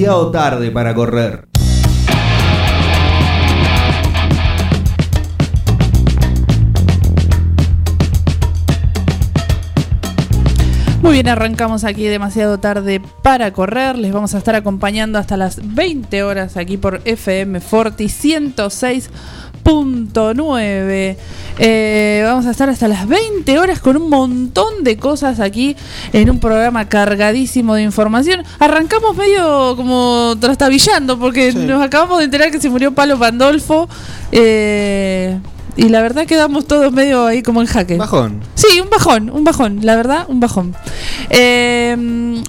Demasiado tarde para correr. Muy bien, arrancamos aquí demasiado tarde para correr. Les vamos a estar acompañando hasta las 20 horas aquí por FM Forti 106.9. Eh, vamos a estar hasta las 20 horas con un montón de cosas aquí en un programa cargadísimo de información. Arrancamos medio como trastabillando porque nos acabamos de enterar que se murió Palo Pandolfo. eh, y la verdad quedamos todos medio ahí como en jaque. Bajón. Sí, un bajón, un bajón, la verdad, un bajón. Eh,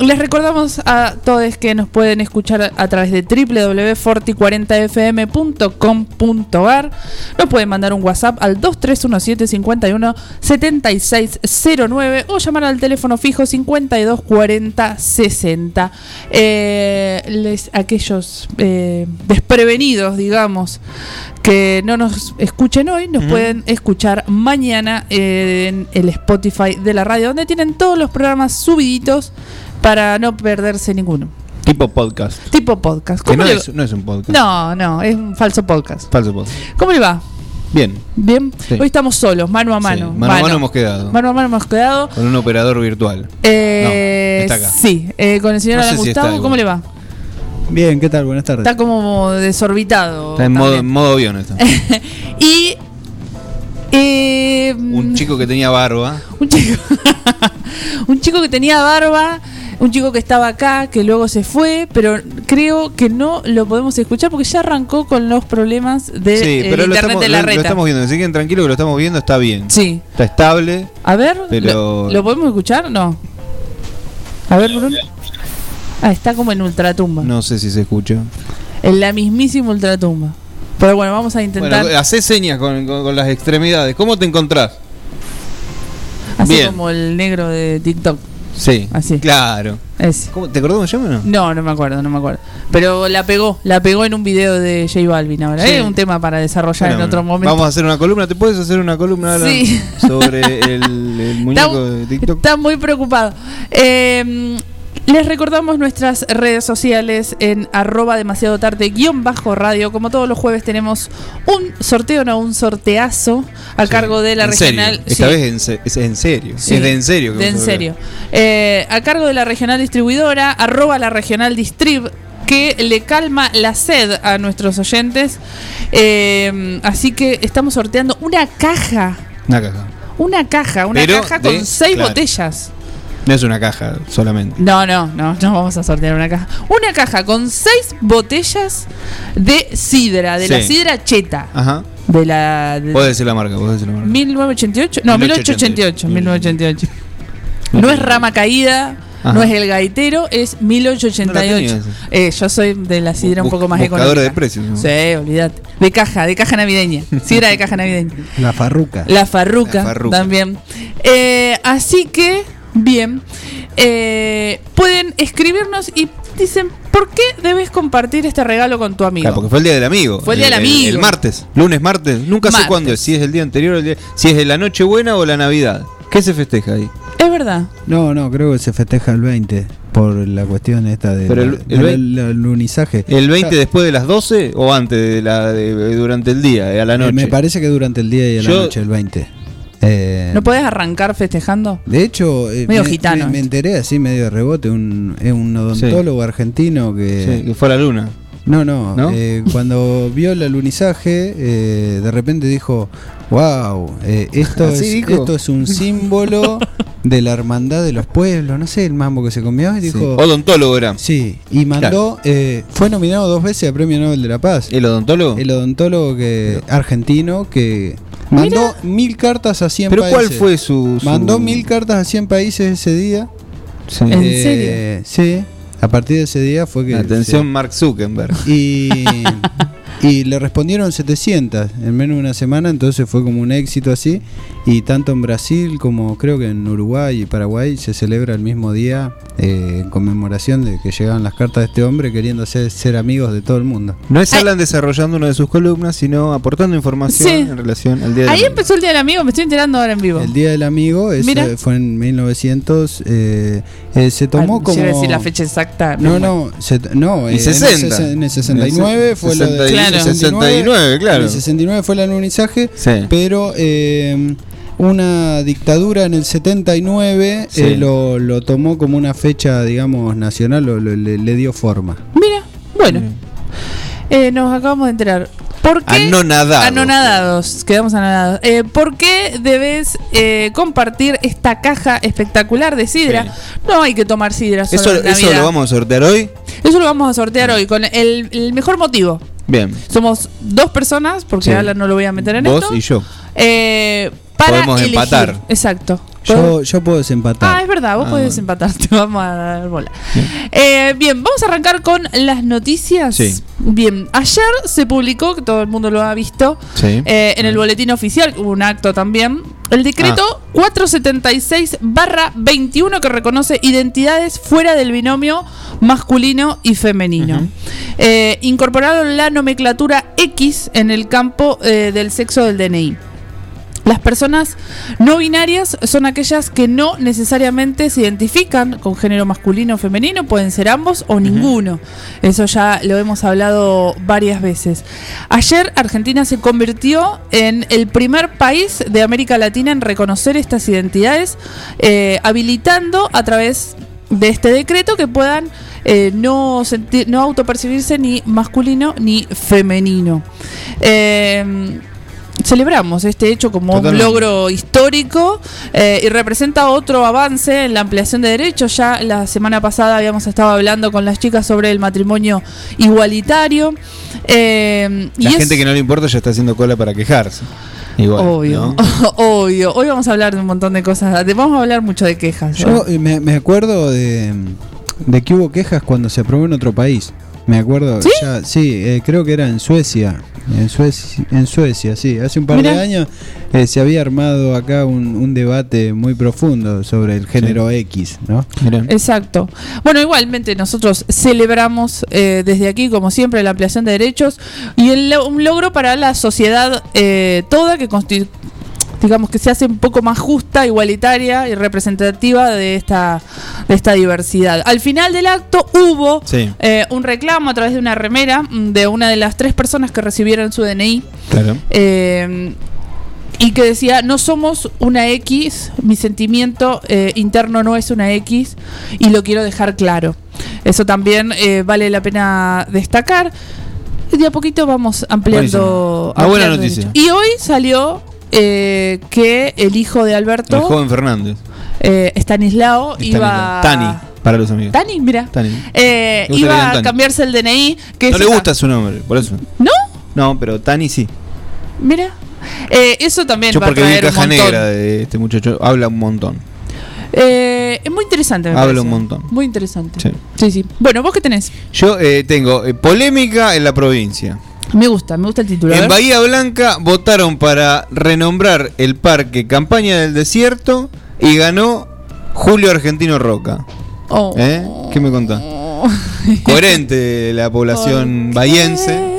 les recordamos a todos que nos pueden escuchar a, a través de www.forti40fm.com.ar. Nos pueden mandar un WhatsApp al 2317 51 7609 o llamar al teléfono fijo 5240 60. Eh, les, aquellos eh, desprevenidos, digamos, que no nos escuchen hoy, nos pueden escuchar mañana en el Spotify de la radio, donde tienen todos los programas subiditos para no perderse ninguno. Tipo podcast. Tipo podcast. Que ¿Cómo no le- es, no es un podcast. no, no, es un falso podcast. Falso podcast. ¿Cómo le va? Bien. Bien, Sí. hoy estamos solos, mano a mano. Sí, mano a mano hemos quedado. Mano a mano hemos quedado. Con un operador virtual. Eh, No, está acá. Sí, eh, con el señor No Alan Gustavo. ¿cómo le va? Bien, ¿qué tal? Buenas tardes. Está como desorbitado. Está en modo, en también. modo avión. Está. y. eh, Un chico que tenía barba. Un chico. un chico que tenía barba. Un chico que estaba acá, que luego se fue, pero creo que no lo podemos escuchar porque ya arrancó con los problemas de Sí, el pero lo internet estamos, de la lo- lo reta. estamos viendo. Así que tranquilo que lo estamos viendo, está bien. Sí. Está estable. A ver, Pero- ¿lo, lo podemos escuchar? No. A ver, Bruno. Ah, está como en ultratumba. No sé si se escucha. En la mismísima ultratumba. Pero bueno, vamos a intentar. Bueno, hacé señas con, con- con las extremidades. ¿Cómo te encontrás? así bien. como el negro de TikTok. Sí. Así. Claro. Ese. ¿Cómo- ¿Te acordás cómo se llama o no? No, no me acuerdo, no me acuerdo. Pero la pegó, la pegó en un video de J Balvin ahora. Sí. Es un tema para desarrollar Bueno, en otro momento. Vamos a hacer una columna. ¿Te puedes hacer una columna Sí. sobre el, el muñeco de TikTok? Está muy preocupado. Eh, les recordamos nuestras redes sociales en arroba demasiado tarde guion bajo radio. Como todos los jueves tenemos un sorteo, no un sorteazo a cargo de la En serio. regional. Esta sí. vez en se- es en serio. Sí, Es de en serio. De en serio. Eh, a cargo de la regional distribuidora, arroba la regional distrib, que le calma la sed a nuestros oyentes. Eh, así que estamos sorteando una caja. Una caja. Una caja, una Pero caja de- con seis claro. botellas. No es una caja solamente. No, no, no, no vamos a sortear una caja. Una caja con seis botellas de sidra, de la sidra cheta. Ajá. De la. de- decir la marca, podés decir la marca. 1988, no, 1888, 1988. No es rama caída, Ajá. no es el gaitero, es 1888. No Eh, yo soy de la sidra un poco más económica. de precios, ¿no? Sí, olvídate. De caja, de caja navideña. Sidra de caja navideña. La farruca. La farruca, La farruca. también. Eh, así que, bien. eh, pueden escribirnos y dicen, ¿por qué debes compartir este regalo con tu amigo? Claro, porque fue el día del amigo. Fue el día del El, amigo. martes, lunes, martes. Nunca Martes. sé cuándo es. Si es el día anterior, o el día- si es de la Nochebuena o la Navidad. ¿Qué se festeja ahí? Es verdad. No, no, creo que se festeja el 20 por la cuestión esta de Pero el- el del- vein- del alunizaje. ¿El 20 Ya, después de las 12 o antes de la de- durante el día, eh, a la eh, noche? me parece que durante el día y a la Yo- noche, el 20. Eh, ¿No podés arrancar festejando? de hecho, eh, Medio me, gitano me- enteré así medio de rebote, un, es un odontólogo argentino que... Sí, que fue a la luna. No, no, ¿No? eh, cuando vio el alunizaje, eh, de repente dijo, wow, esto, ¿Así es, dijo? esto es un símbolo de la hermandad de los pueblos, no sé, el mambo que se comió, y Sí. dijo... Odontólogo era. Sí, y mandó, eh, fue nominado dos veces a Premio Nobel de la Paz. ¿El odontólogo? El odontólogo que, argentino que mandó mil cartas a 100 ¿Pero países. cuál fue su, su- Mandó mil cartas a 100 países ese día. Sí. ¿En Eh, Sí, a partir de ese día fue que... Atención, Mark Zuckerberg. Y, y le respondieron 700 en menos de una semana, entonces fue como un éxito así. Y tanto en Brasil como creo que en Uruguay y Paraguay se celebra el mismo día eh, en conmemoración de que llegaban las cartas de este hombre queriendo ser, ser amigos de todo el mundo. No es Alan desarrollando una de sus columnas, sino aportando información Sí. en relación al día de Ahí empezó el día del amigo, me estoy enterando ahora en vivo. El Día del Amigo Mira. fue en 1900, eh, eh, se tomó Ah, como... decir la fecha exacta. No, no, se- no Y 60. En, el, en el 69 fue lo de- Sesenta Claro. 69, claro. En el 69 fue el alunizaje, Sí. pero eh, una dictadura en el 79 Sí. eh, lo, lo tomó como una fecha, digamos, nacional, lo- lo- le, le dio forma. Mira, bueno, eh, nos acabamos de enterar. ¿Por qué? Anonadados. Anonadados, quedamos anonadados. Eh, ¿Por qué debes eh, compartir esta caja espectacular de sidra? Sí. No hay que tomar sidra solo Eso, en eso lo vamos a sortear hoy. Eso lo vamos a sortear hoy con el, el mejor motivo. Bien. Somos dos personas, porque Sí. no lo voy a meter en Vos esto. y yo. Eh, para Podemos elegir. empatar. Exacto. Yo, yo puedo desempatar. Ah, es verdad, vos Ah, podés bueno. empatar, te vamos a dar bola. Eh, bien, vamos a arrancar con las noticias. Sí. Bien, ayer se publicó, que todo el mundo lo ha visto, Sí. eh, en el boletín oficial, hubo un acto también, el decreto Ah. 476-21 que reconoce identidades fuera del binomio masculino y femenino. Eh, incorporaron la nomenclatura X en el campo eh, del sexo del DNI. Las personas no binarias son aquellas que no necesariamente se identifican con género masculino o femenino, pueden ser ambos o ninguno. Eso ya lo hemos hablado varias veces. Ayer Argentina se convirtió en el primer país de América Latina en reconocer estas identidades, eh, habilitando a través de este decreto que puedan eh, no, sentir, no autopercibirse ni masculino ni femenino. Eh, celebramos este hecho como Totalmente. un logro histórico eh, y representa otro avance en la ampliación de derechos. Ya la semana pasada habíamos estado hablando con las chicas sobre el matrimonio igualitario. eh, y La es- gente que no le importa ya está haciendo cola para quejarse. Igual. Obvio, ¿no? obvio. Hoy vamos a hablar de un montón de cosas. vamos a hablar mucho de quejas. Yo eh, me, me acuerdo de, de que hubo quejas cuando se aprobó en otro país. Me acuerdo, ¿Sí? ya- sí, eh, creo que era en Suecia. En Suecia, en Suecia sí. Hace un par Mirá. de años eh, se había armado acá un, un debate muy profundo sobre el género X, ¿no? Mirá. Exacto. Bueno, igualmente nosotros celebramos eh, desde aquí, como siempre, la ampliación de derechos y el- un logro para la sociedad eh, toda que consti- digamos que se hace un poco más justa, igualitaria y representativa de esta, de esta diversidad. Al final del acto hubo Sí, eh, un reclamo a través de una remera mm, de una de las tres personas que recibieron su DNI. claro. Eh, y que decía, no somos una X, mi sentimiento eh, interno no es una X y lo quiero dejar claro. Eso también eh, vale la pena destacar. Y de a poquito vamos ampliando. Buena noticia. Y hoy salió eh, que el hijo de El Alberto, joven Fernández. eh, Stanislao, iba... Tani, para los amigos. Tani, mira. Tani. Eh, iba a cambiarse el DNI. Que No le gusta su nombre, por eso. ¿No? No, pero Tani sí. Mira. Eh, eso también Yo va porque traer caja negra de este muchacho. Habla un montón. Eh, es muy interesante. me Habla parece. un montón. Muy interesante. Sí. Sí, sí. Bueno, ¿vos qué tenés? Yo eh, tengo eh, polémica en la provincia. Me gusta, me gusta el título. En. Bahía Blanca votaron para renombrar el parque Campaña del Desierto y ganó Julio Argentino Roca. Oh. ¿Eh? ¿Qué me contás? Coherente la población ¿Por bahiense.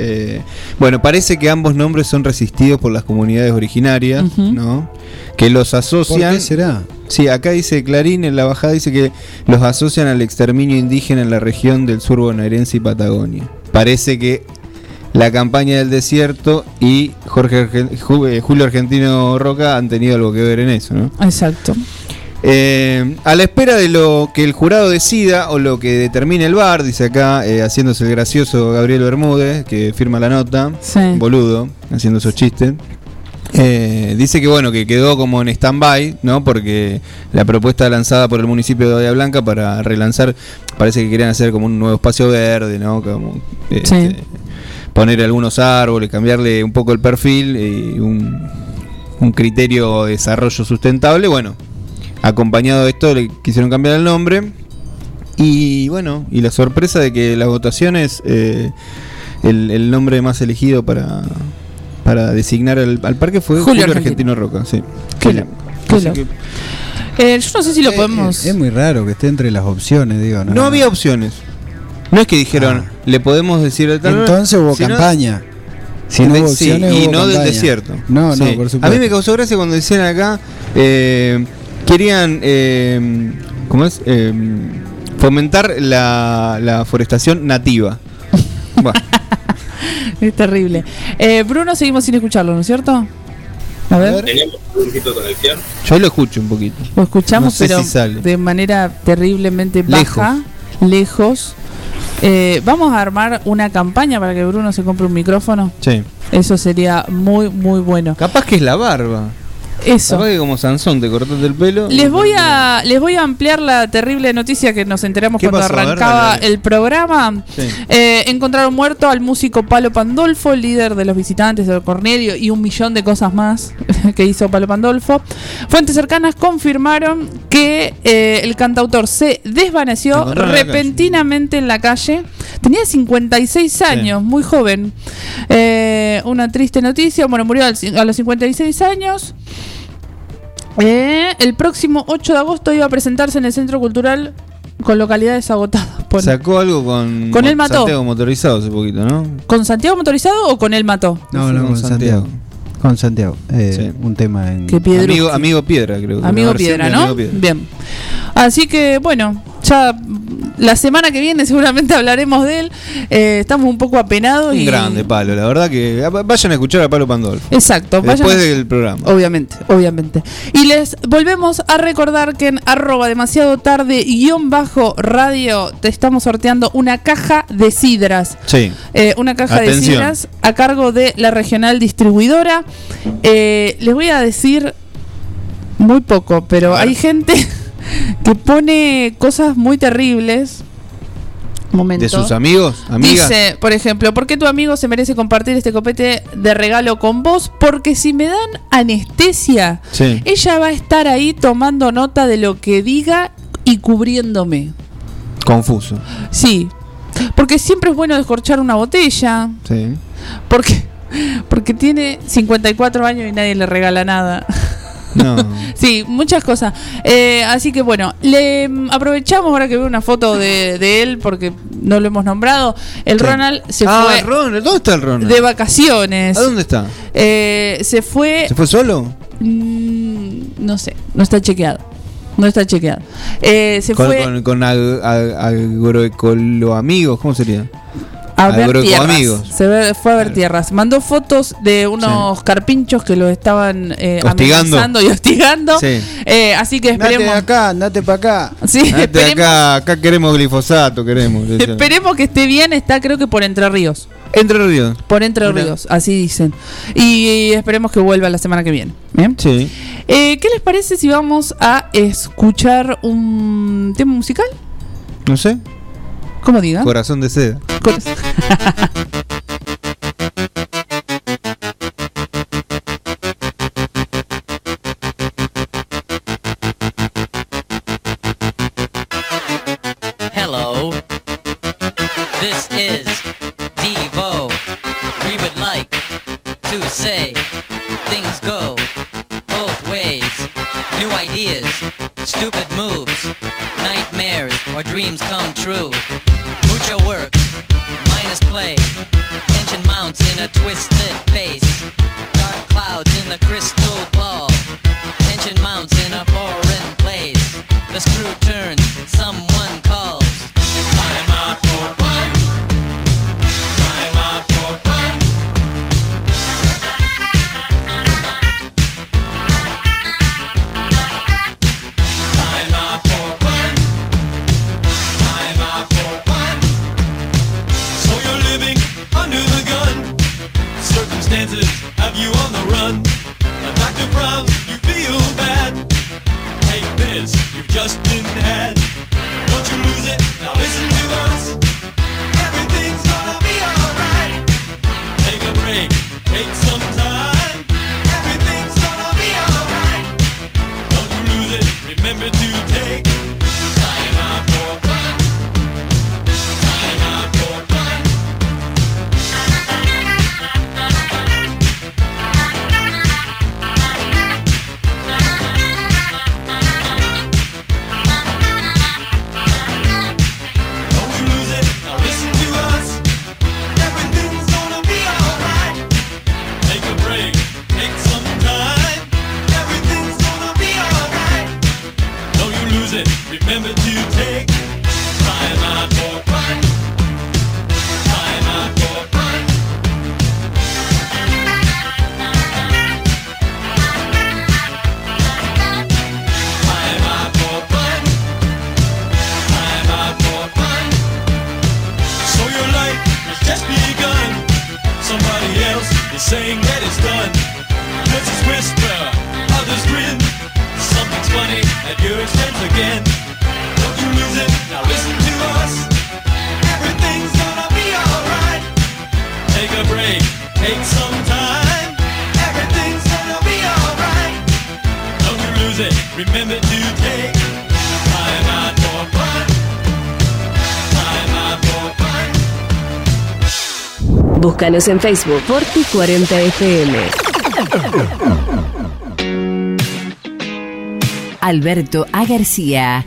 Eh, bueno, parece que ambos nombres son resistidos por las comunidades originarias, Ujú. ¿no? Que los ¿Por asocian. qué será? Sí, acá dice Clarín, en la bajada dice que los asocian al exterminio indígena en la región del sur bonaerense y Patagonia. Parece que la campaña del desierto y Jorge Argen- eh, Julio Argentino Roca han tenido algo que ver en eso, ¿no? Exacto. Eh, a la espera de lo que el jurado decida o lo que determine el bar, dice acá, eh, haciéndose el gracioso Gabriel Bermúdez, que firma la nota, Sí. boludo, haciendo esos chistes. Eh, dice que bueno, que quedó como en stand-by, ¿no? Porque la propuesta lanzada por el municipio de Bahía Blanca para relanzar, parece que querían hacer como un nuevo espacio verde, ¿no? Como, este, Sí. Poner algunos árboles, cambiarle un poco el perfil y un, un criterio de desarrollo sustentable. Bueno, acompañado de esto le quisieron cambiar el nombre. Y bueno, y la sorpresa de que las votaciones, eh, el, el nombre más elegido para, para designar al, al parque fue Julio Julio, Argentino. Argentino Roca. Sí. Qué que Eh, yo no sé si lo Eh, podemos. eh, es muy raro que esté entre las opciones, digo. No, no había opciones. No es que dijeron, Ah. le podemos decir de tal Entonces hubo campaña. Si no hubo Sí, opciones, y hubo no del desierto. No, no, Sí. por supuesto. A mí me causó gracia cuando decían acá, eh, querían, eh, ¿cómo es? Eh, fomentar la, la forestación nativa. Bueno, Es terrible. Eh, Bruno, seguimos sin escucharlo, ¿no es cierto? A ver, yo lo escucho un poquito. lo escuchamos, no sé pero si sale. de manera terriblemente baja, lejos. Eh, vamos a armar una campaña para que Bruno se compre un micrófono. Sí. Eso sería muy, muy bueno. Capaz que es la barba. Eso. Que como Sansón te cortaste el pelo. Les voy a les voy a ampliar la terrible noticia que nos enteramos ¿Qué cuando pasó? A ver, arrancaba dale, dale. el programa. Sí. Eh, encontraron muerto al músico Palo Pandolfo, el líder de los visitantes de Cornelio y un millón de cosas más que hizo Palo Pandolfo. Fuentes cercanas confirmaron que eh, el cantautor se desvaneció encontraron en la repentinamente en la calle. Tenía 56 años, muy joven. Eh, una triste noticia. Bueno, murió al cin- a los 56 años. Eh, el próximo 8 de agosto iba a presentarse en el Centro Cultural con localidades agotadas. Pone. Sacó algo con, Con él mató. Santiago motorizado hace poquito, ¿no? ¿Con Santiago motorizado o con él mató? No, no, con Santiago. Con Santiago. eh, Sí. Un tema en. Amigo, amigo Piedra, creo. que Amigo Piedra, ¿no? Amigo Piedra. Bien. Así que bueno, ya la semana que viene seguramente hablaremos de él. Eh, estamos un poco apenados Un y grande palo, la verdad que vayan a escuchar a Palo Pandolfo. Exacto, Después a- del programa. Obviamente, obviamente. Y les volvemos a recordar que en arroba demasiado tarde guion bajo radio te estamos sorteando una caja de sidras. Sí. Eh, una caja de sidras a cargo de la regional distribuidora. Eh, les voy a decir muy poco, pero hay gente que pone cosas muy terribles. Momento. De sus amigos, amigas. Dice, por ejemplo, ¿por qué tu amigo se merece compartir este copete de regalo con vos? Porque si me dan anestesia, Sí. ella va a estar ahí tomando nota de lo que diga y cubriéndome. Confuso. Sí, porque siempre es bueno descorchar una botella, Sí. porque, porque tiene 54 años y nadie le regala nada. No. Sí, muchas cosas. Eh, así que bueno, le mm, aprovechamos ahora que veo una foto de, de él porque no lo hemos nombrado. El. Ronald se ah, fue Ronald. ¿Dónde está el Ronald? de vacaciones. ¿A dónde está? Eh, se fue. ¿Se fue solo? mm, no sé, no está chequeado. No está chequeado. Eh, se Con, fue con, con ag- ag- agroecoloamigos, ¿cómo sería? A ver tierras. Se ve- fue a ver tierras. Mandó fotos de unos carpinchos que lo estaban eh, Hostigando. amenazando y hostigando. Sí. Eh, así que Andate esperemos. de acá, andate para acá. Sí, Este, esperemos, acá, acá queremos glifosato, queremos. esperemos que esté bien. Está, creo que por Entre Ríos. Entre Ríos. Por Entre Mira. Ríos, así dicen. Y esperemos que vuelva la semana que viene. ¿Bien? Sí. Eh, ¿Qué les parece si vamos a escuchar un tema musical? No sé. ¿Cómo diga? Corazón de seda. Cor- Búscanos en Facebook Forti 40 FM. Alberto A. García,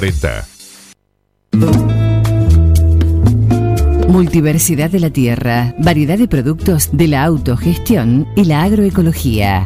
2040. Multiversidad de la tierra, variedad de productos de la autogestión y la agroecología.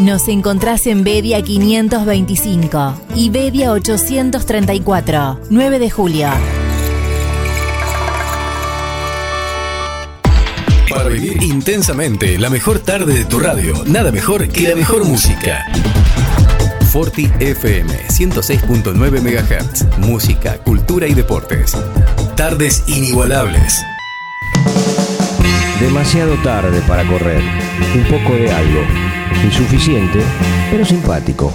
Nos encontrás en Bedia 525 y Bedia 834, 9 de julio. Para vivir intensamente la mejor tarde de tu radio, nada mejor que la mejor música. Forti FM 106.9 MHz. Música, cultura y deportes. Tardes inigualables. Demasiado tarde para correr. Un poco de algo. Insuficiente, pero simpático.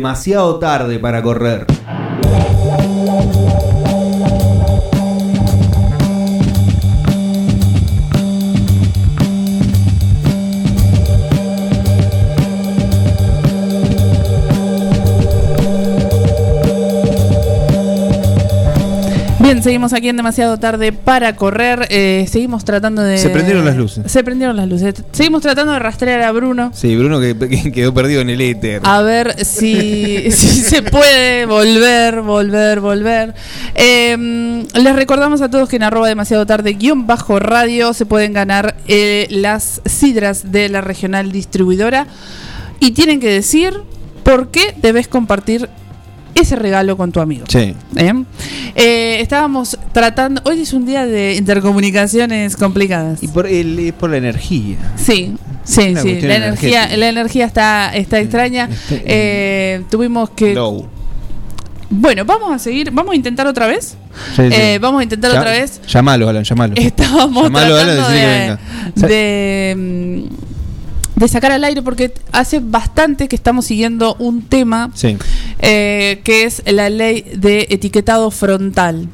Demasiado tarde para correr. Bien, seguimos aquí en demasiado tarde para correr. eh, seguimos tratando de. Se prendieron las luces. Se prendieron las luces. Seguimos tratando de rastrear a Bruno. Sí, Bruno que, que quedó perdido en el éter. A ver si, si se puede volver, volver, volver. Eh, les recordamos a todos que en arroba demasiado tarde guion bajo radio se pueden ganar eh, las sidras de la regional distribuidora y tienen que decir por qué debes compartir ese regalo con tu amigo. Sí. ¿Eh? Eh, estábamos tratando, hoy es un día de intercomunicaciones complicadas. Y por, el, es por la energía. Sí, Sí, Una sí, la energía, energética. la energía está, está extraña. Eh, tuvimos que. Low. Bueno, vamos a seguir, vamos a intentar otra vez. Sí, sí. Eh, vamos a intentar Ya- otra vez. Llamalo, Alan, llamalo. Estábamos Llamalo, Alan, tratando que de, venga. de, mm, de sacar al aire porque hace bastante que estamos siguiendo un tema Sí. Eh, que es la ley de etiquetado frontal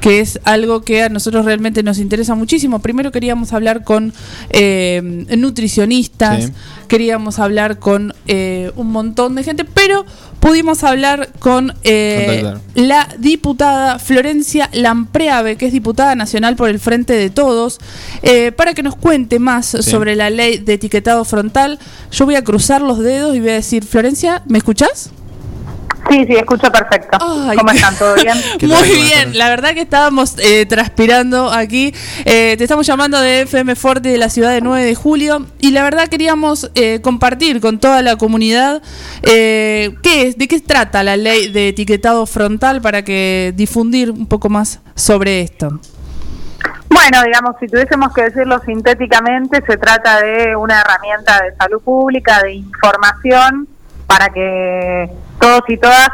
que es algo que a nosotros realmente nos interesa muchísimo. Primero queríamos hablar con eh, nutricionistas, Sí. queríamos hablar con eh, un montón de gente, pero pudimos hablar con eh, la diputada Florencia Lampreave, que es diputada nacional por el Frente de Todos, eh, para que nos cuente más sobre la ley de etiquetado frontal. Yo voy a cruzar los dedos y voy a decir, Florencia, ¿me escuchás? Sí, sí, escucho perfecto. Ay, ¿Cómo están? ¿Todo bien? Muy bien, la verdad que estábamos eh, transpirando aquí. Eh, te estamos llamando de FM Forte de la ciudad de 9 de julio y la verdad queríamos eh, compartir con toda la comunidad eh, qué es, de qué trata la ley de etiquetado frontal para que difundir un poco más sobre esto. Bueno, digamos, si tuviésemos que decirlo sintéticamente, se trata de una herramienta de salud pública, de información, para que todos y todas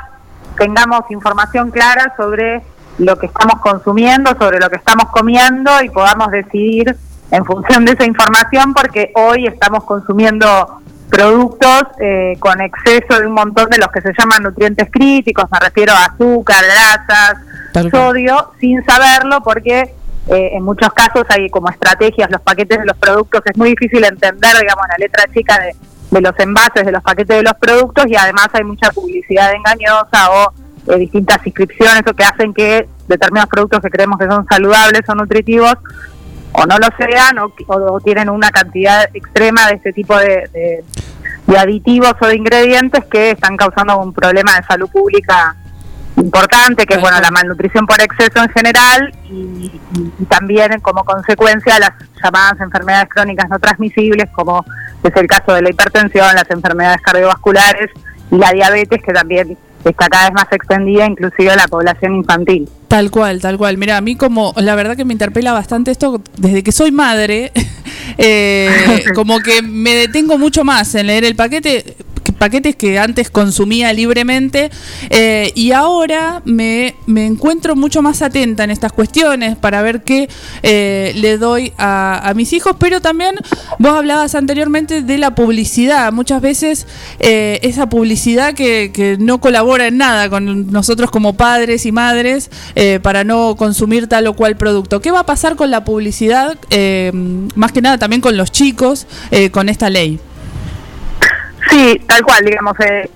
tengamos información clara sobre lo que estamos consumiendo, sobre lo que estamos comiendo y podamos decidir en función de esa información, porque hoy estamos consumiendo productos eh, con exceso de un montón de los que se llaman nutrientes críticos, me refiero a azúcar, grasas, Tal cual. sodio, sin saberlo, porque eh, en muchos casos hay como estrategias, los paquetes de los productos, es muy difícil entender, digamos, la letra chica de, de los envases de los paquetes de los productos y además hay mucha publicidad engañosa o eh, distintas inscripciones o que hacen que determinados productos que creemos que son saludables o nutritivos o no lo sean o, tienen una cantidad extrema de este tipo de, de- de aditivos o de ingredientes que están causando un problema de salud pública importante, que es bueno la malnutrición por exceso en general y, y- y también como consecuencia las llamadas enfermedades crónicas no transmisibles, como es el caso de la hipertensión, las enfermedades cardiovasculares y la diabetes, que también está cada vez más extendida, inclusive en la población infantil. Tal cual, tal cual. Mira, a mí como la verdad que me interpela bastante esto, desde que soy madre, eh, como que me detengo mucho más en leer el paquete, que- paquetes que antes consumía libremente eh, y ahora me, me encuentro mucho más atenta en estas cuestiones para ver qué eh, le doy a, a mis hijos, pero también vos hablabas anteriormente de la publicidad. Muchas veces eh, esa publicidad que, que no colabora en nada con nosotros como padres y madres eh, para no consumir tal o cual producto. ¿Qué va a pasar con la publicidad? más que nada también con los chicos, con esta ley. Sí, tal cual, digamos, eh,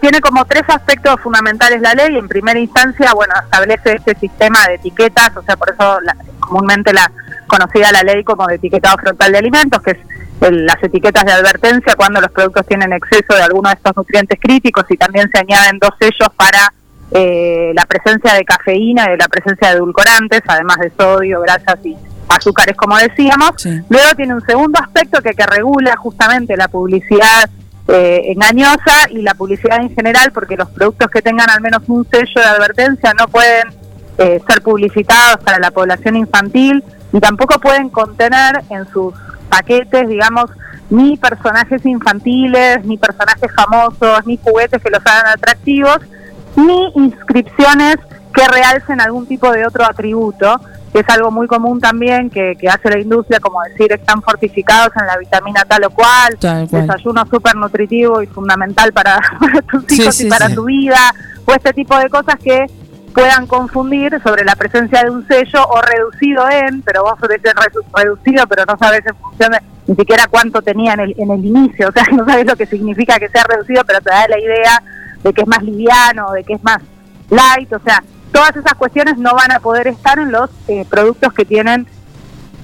tiene como tres aspectos fundamentales la ley. En primera instancia, bueno, establece este sistema de etiquetas, o sea, por eso la- comúnmente la conocida la ley como de etiquetado frontal de alimentos, que es el- las etiquetas de advertencia cuando los productos tienen exceso de alguno de estos nutrientes críticos y también se añaden dos sellos para eh, la presencia de cafeína y de la presencia de edulcorantes, además de sodio, grasas y azúcares, como decíamos. Luego tiene un segundo aspecto que, que regula justamente la publicidad eh, engañosa y la publicidad en general, porque los productos que tengan al menos un sello de advertencia no pueden eh, ser publicitados para la población infantil y tampoco pueden contener en sus paquetes, digamos, ni personajes infantiles, ni personajes famosos, ni juguetes que los hagan atractivos, ni inscripciones que realcen algún tipo de otro atributo, que es algo muy común también que, que hace la industria, como decir, están fortificados en la vitamina tal o cual, Tal cual. desayuno súper nutritivo y fundamental para, para tus Sí, hijos sí, y para sí. tu vida, o este tipo de cosas que puedan confundir sobre la presencia de un sello o reducido en, pero vos redu- reducido, pero no sabes en función de ni siquiera cuánto tenía en el, en el inicio, o sea, no sabes lo que significa que sea reducido, pero te da la idea de que es más liviano, de que es más light, o sea, todas esas cuestiones no van a poder estar en los eh, productos que tienen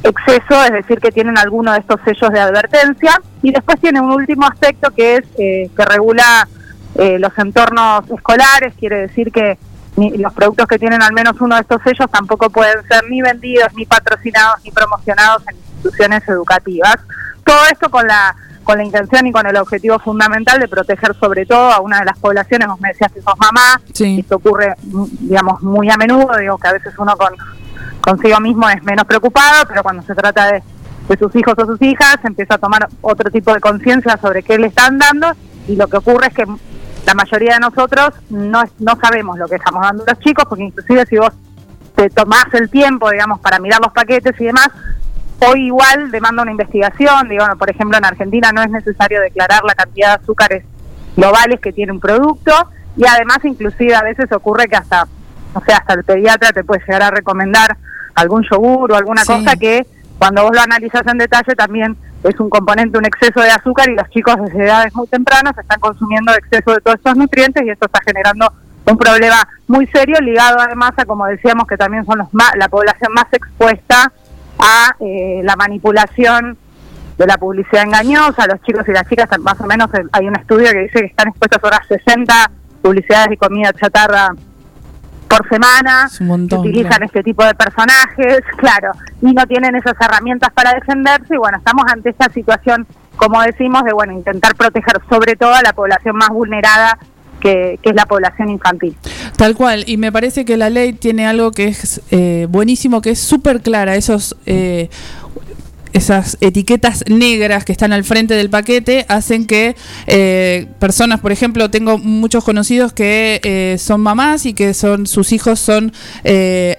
exceso, es decir, que tienen alguno de estos sellos de advertencia. Y después tiene un último aspecto que es eh, que regula eh, los entornos escolares, quiere decir que ni- los productos que tienen al menos uno de estos sellos tampoco pueden ser ni vendidos, ni patrocinados, ni promocionados en instituciones educativas. Todo esto con la con la intención y con el objetivo fundamental de proteger sobre todo a una de las poblaciones, vos me decías que sos mamá, esto ocurre, digamos, muy a menudo, digo que a veces uno con consigo mismo es menos preocupado, pero cuando se trata de de sus hijos o sus hijas, empieza a tomar otro tipo de conciencia sobre qué le están dando y lo que ocurre es que la mayoría de nosotros no, no sabemos lo que estamos dando a los chicos, porque inclusive si vos te tomás el tiempo, digamos, para mirar los paquetes y demás, hoy igual demanda una investigación, digo, bueno, por ejemplo en Argentina no es necesario declarar la cantidad de azúcares globales que tiene un producto y además inclusive a veces ocurre que hasta, o sea, hasta el pediatra te puede llegar a recomendar algún yogur o alguna Sí. cosa que cuando vos lo analizas en detalle también es un componente, un exceso de azúcar y los chicos desde edades muy tempranas están consumiendo exceso de todos estos nutrientes y esto está generando un problema muy serio ligado además a, como decíamos, que también son los más, la población más expuesta a eh, la manipulación de la publicidad engañosa, los chicos y las chicas, más o menos eh, hay un estudio que dice que están expuestos a 60 publicidades de comida chatarra por semana, Es un montón, que utilizan claro. este tipo de personajes, claro, y no tienen esas herramientas para defenderse y bueno, estamos ante esta situación, como decimos, de bueno, intentar proteger sobre todo a la población más vulnerada que, que es la población infantil. Tal cual, y me parece que la ley tiene algo que es eh, buenísimo, que es súper clara, esos... eh, esas etiquetas negras que están al frente del paquete hacen que eh, personas, por ejemplo, tengo muchos conocidos que eh, son mamás y que son sus hijos son eh,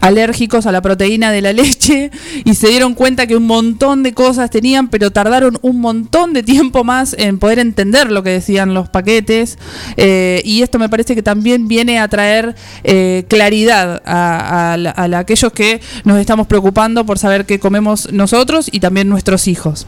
alérgicos a la proteína de la leche y se dieron cuenta que un montón de cosas tenían, pero tardaron un montón de tiempo más en poder entender lo que decían los paquetes. Eh, y esto me parece que también viene a traer eh, claridad a, aquellos que nos estamos preocupando por saber qué comemos nosotros y también nuestros hijos.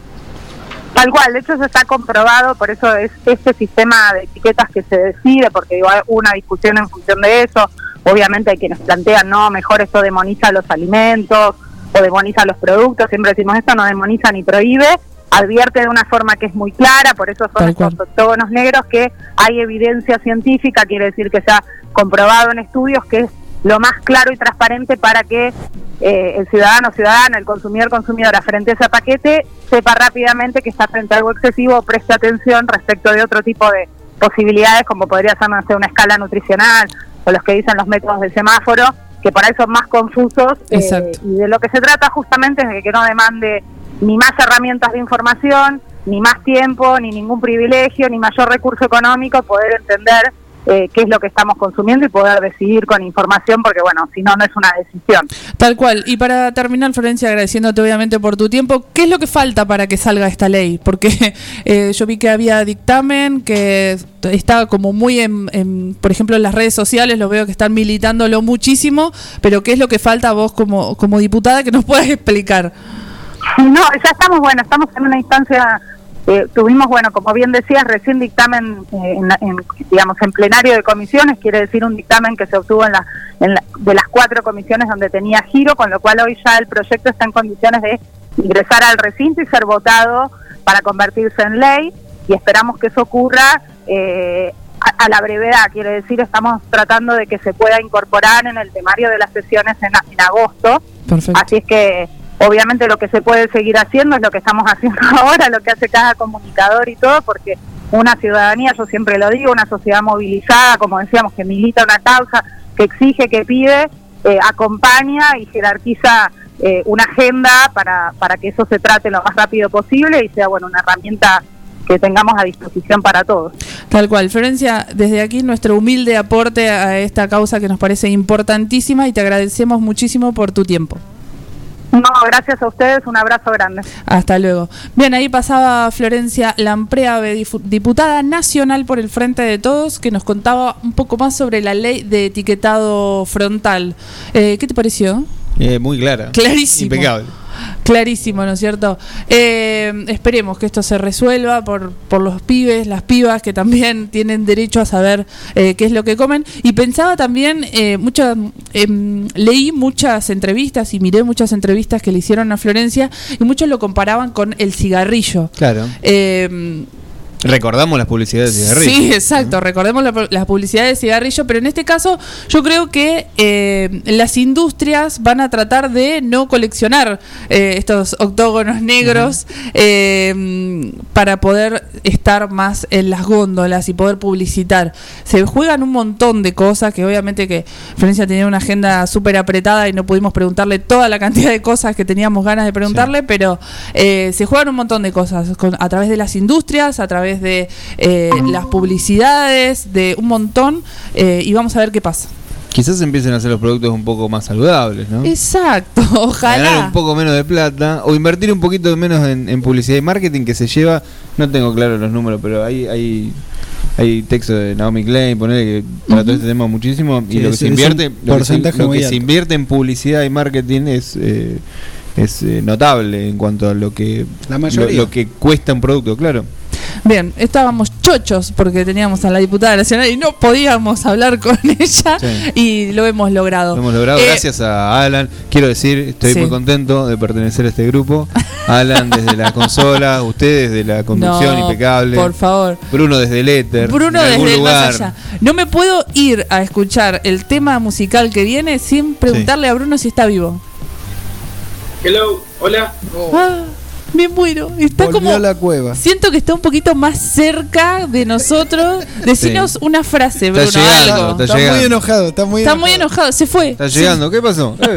Tal cual, de hecho eso está comprobado, por eso es este sistema de etiquetas que se decide, porque digo, hay una discusión en función de eso. Obviamente hay quienes plantean, no, mejor esto demoniza los alimentos o demoniza los productos. Siempre decimos esto no demoniza ni prohíbe, advierte de una forma que es muy clara, por eso son estos octógonos negros que hay evidencia científica, quiere decir que se ha comprobado en estudios que es lo más claro y transparente para que eh, el ciudadano ciudadana, el consumidor consumidora frente a ese paquete sepa rápidamente que está frente a algo excesivo, o preste atención respecto de otro tipo de posibilidades como podría ser no sé, una escala nutricional o los que dicen los métodos del semáforo, que por ahí son más confusos eh, y de lo que se trata justamente es de que no demande ni más herramientas de información, ni más tiempo, ni ningún privilegio, ni mayor recurso económico, poder entender eh, qué es lo que estamos consumiendo y poder decidir con información, porque bueno, si no, no es una decisión. Tal cual. Y para terminar, Florencia, agradeciéndote obviamente por tu tiempo, ¿qué es lo que falta para que salga esta ley? Porque eh, yo vi que había dictamen, que estaba como muy en, en, por ejemplo, en las redes sociales, lo veo que están militándolo muchísimo, pero ¿qué es lo que falta vos como, como diputada que nos puedas explicar? No, ya estamos, bueno, estamos en una instancia, eh, tuvimos, bueno, como bien decías, recién dictamen, eh, en, en, digamos, en plenario de comisiones, quiere decir un dictamen que se obtuvo en la, en la- de las cuatro comisiones donde tenía giro, con lo cual hoy ya el proyecto está en condiciones de ingresar al recinto y ser votado para convertirse en ley, y esperamos que eso ocurra eh, a, a la brevedad, quiere decir, estamos tratando de que se pueda incorporar en el temario de las sesiones en, en agosto, Perfecto. Así es que obviamente lo que se puede seguir haciendo es lo que estamos haciendo ahora, lo que hace cada comunicador y todo, porque una ciudadanía, yo siempre lo digo, una sociedad movilizada, como decíamos, que milita una causa, que exige, que pide, eh, acompaña y jerarquiza eh, una agenda para, para que eso se trate lo más rápido posible y sea bueno una herramienta que tengamos a disposición para todos. Tal cual. Florencia, desde aquí nuestro humilde aporte a esta causa que nos parece importantísima y te agradecemos muchísimo por tu tiempo. No, gracias a ustedes, un abrazo grande. Hasta luego. Bien, ahí pasaba Florencia Lampreave, difu- diputada nacional por el Frente de Todos, que nos contaba un poco más sobre la ley de etiquetado frontal. Eh, ¿Qué te pareció? Eh, muy clara. Clarísimo. Impecable. Clarísimo, ¿no es cierto? Eh, esperemos que esto se resuelva por, por los pibes, las pibas que también tienen derecho a saber eh, qué es lo que comen. Y pensaba también, eh, em, leí muchas entrevistas y miré muchas entrevistas que le hicieron a Florencia y muchos lo comparaban con el cigarrillo. Claro. Recordamos las publicidades de cigarrillos. Sí, exacto. Recordemos la, la publicidad de cigarrillo, pero en este caso yo creo que eh, las industrias van a tratar de no coleccionar eh, estos octógonos negros eh, para poder estar más en las góndolas y poder publicitar. Se juegan un montón de cosas que obviamente que Florencia tenía una agenda súper apretada y no pudimos preguntarle toda la cantidad de cosas que teníamos ganas de preguntarle, pero eh, se juegan un montón de cosas con- a través de las industrias, a través de eh, las publicidades, de un montón, eh, y vamos a ver qué pasa. Quizás empiecen a hacer los productos un poco más saludables, ¿no? Exacto, Ganar ojalá. un poco menos de plata o invertir un poquito menos en, en publicidad y marketing que se lleva, no tengo claro los números, pero hay hay, hay texto de Naomi Klein, ponerle que trató este tema muchísimo y Sí, lo que es- se invierte, lo que, se, lo que se invierte en publicidad y marketing es eh, es eh, notable en cuanto a lo que La mayoría. Lo, lo que cuesta un producto, claro. Bien, estábamos chochos porque teníamos a la diputada nacional y no podíamos hablar con ella Sí. y lo hemos logrado. Lo hemos logrado Eh, gracias a Alan. Quiero decir, estoy Sí. muy contento de pertenecer a este grupo. Alan desde la consola, ustedes de la conducción No, impecable. por favor. Bruno desde el éter. Bruno desde el lugar. más allá. No me puedo ir a escuchar el tema musical que viene sin preguntarle a Bruno si está vivo. Hello, hola. Ah, me muero. Está Volvió como. a la cueva. Siento que está un poquito más cerca de nosotros. Decinos una frase, Está Bruno. llegando, algo. está Está muy llegando. enojado, está muy Está enojado. muy enojado. Se fue. Está llegando. ¿Qué pasó?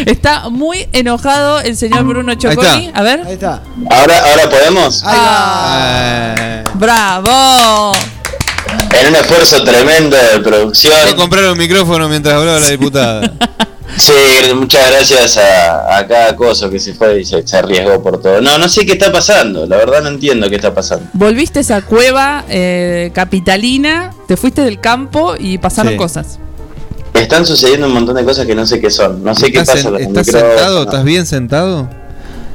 Eh, Está muy enojado el señor Bruno Choconi. está. A ver. Ahí está. Ahora, ahora podemos. Ah, eh, ¡Bravo! En un esfuerzo tremendo de Voy a producción. comprar un micrófono mientras hablaba la diputada. Sí, muchas gracias a, a cada cosa que se fue y se, se arriesgó por todo. No, no sé qué está pasando. La verdad no entiendo qué está pasando. Volviste a esa cueva eh, capitalina, te fuiste del campo y pasaron Sí. cosas. Están sucediendo un montón de cosas que no sé qué son. No sé qué ¿Estás, pasa los estás micrófonos. sentado? ¿Estás bien sentado?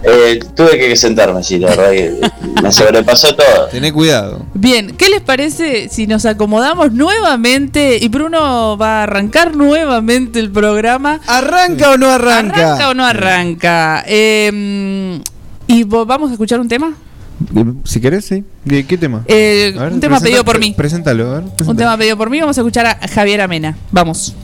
Eh, tuve que sentarme, sí, la verdad que me sobrepasó todo. Tené cuidado. Bien, ¿qué les parece si nos acomodamos nuevamente y Bruno va a arrancar nuevamente el programa? ¿Arranca o no arranca? ¿Arranca o no arranca? Eh, ¿Y vamos a escuchar un tema? Si querés, sí. ¿De qué tema? Eh, ver, un tema pedido por mí. Preséntalo, a ver. Un tema pedido por mí. Vamos a escuchar a Javier Amena. Vamos.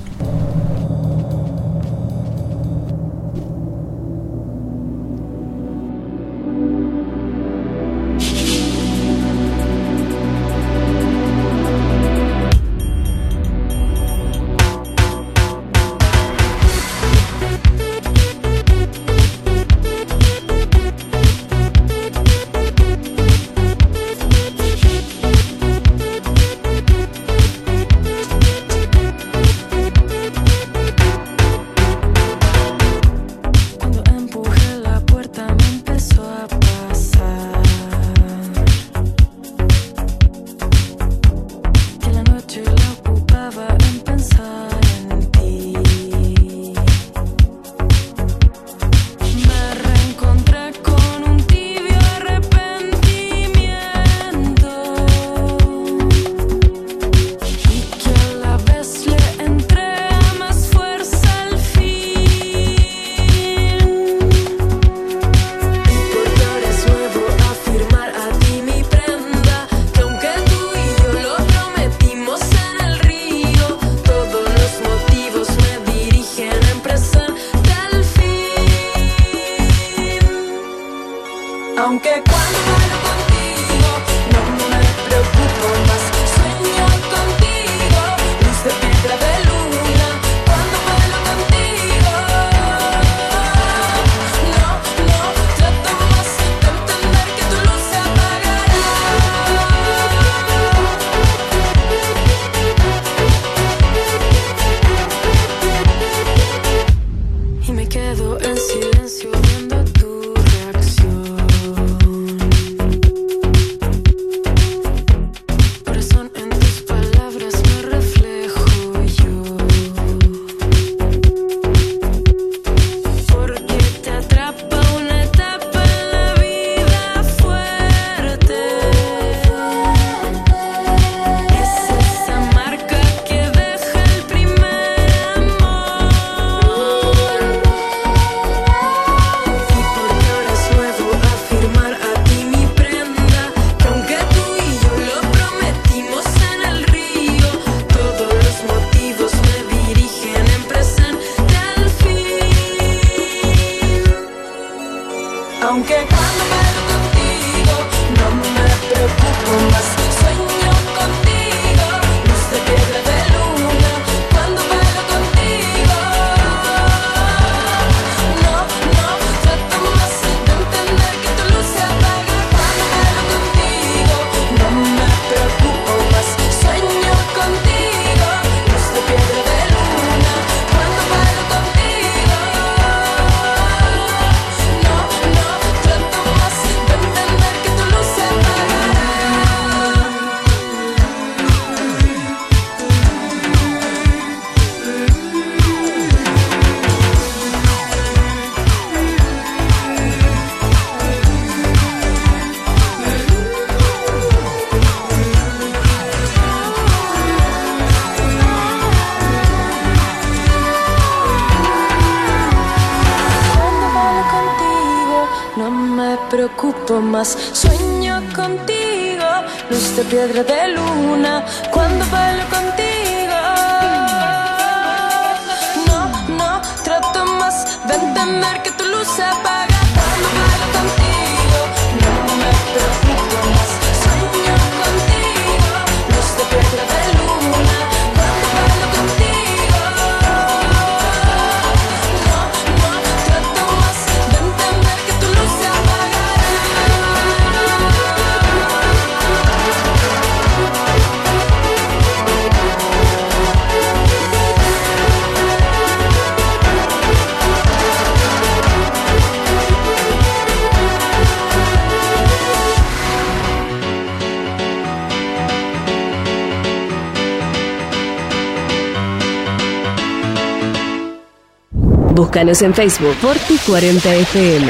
Búscanos en Facebook Forti40FM.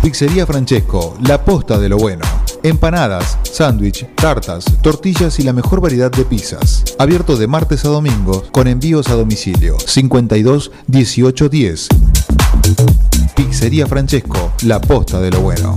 Pizzería Francesco, la posta de lo bueno. Empanadas, sándwich, tartas, tortillas y la mejor variedad de pizzas. Abierto de martes a domingo con envíos a domicilio. 52 18 10. Pizzería Francesco, la posta de lo bueno.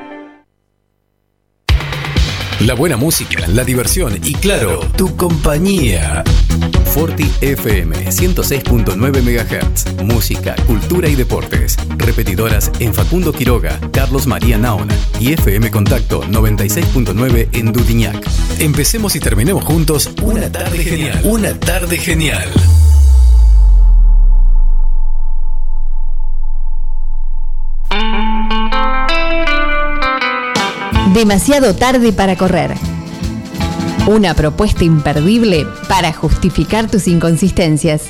La buena música, la diversión y claro, tu compañía. Forti FM 106.9 MHz. Música, cultura y deportes. Repetidoras en Facundo Quiroga, Carlos María Naona y FM Contacto 96.9 en Dudiñac. Empecemos y terminemos juntos una tarde genial. Una tarde genial. Demasiado tarde para correr. Una propuesta imperdible para justificar tus inconsistencias.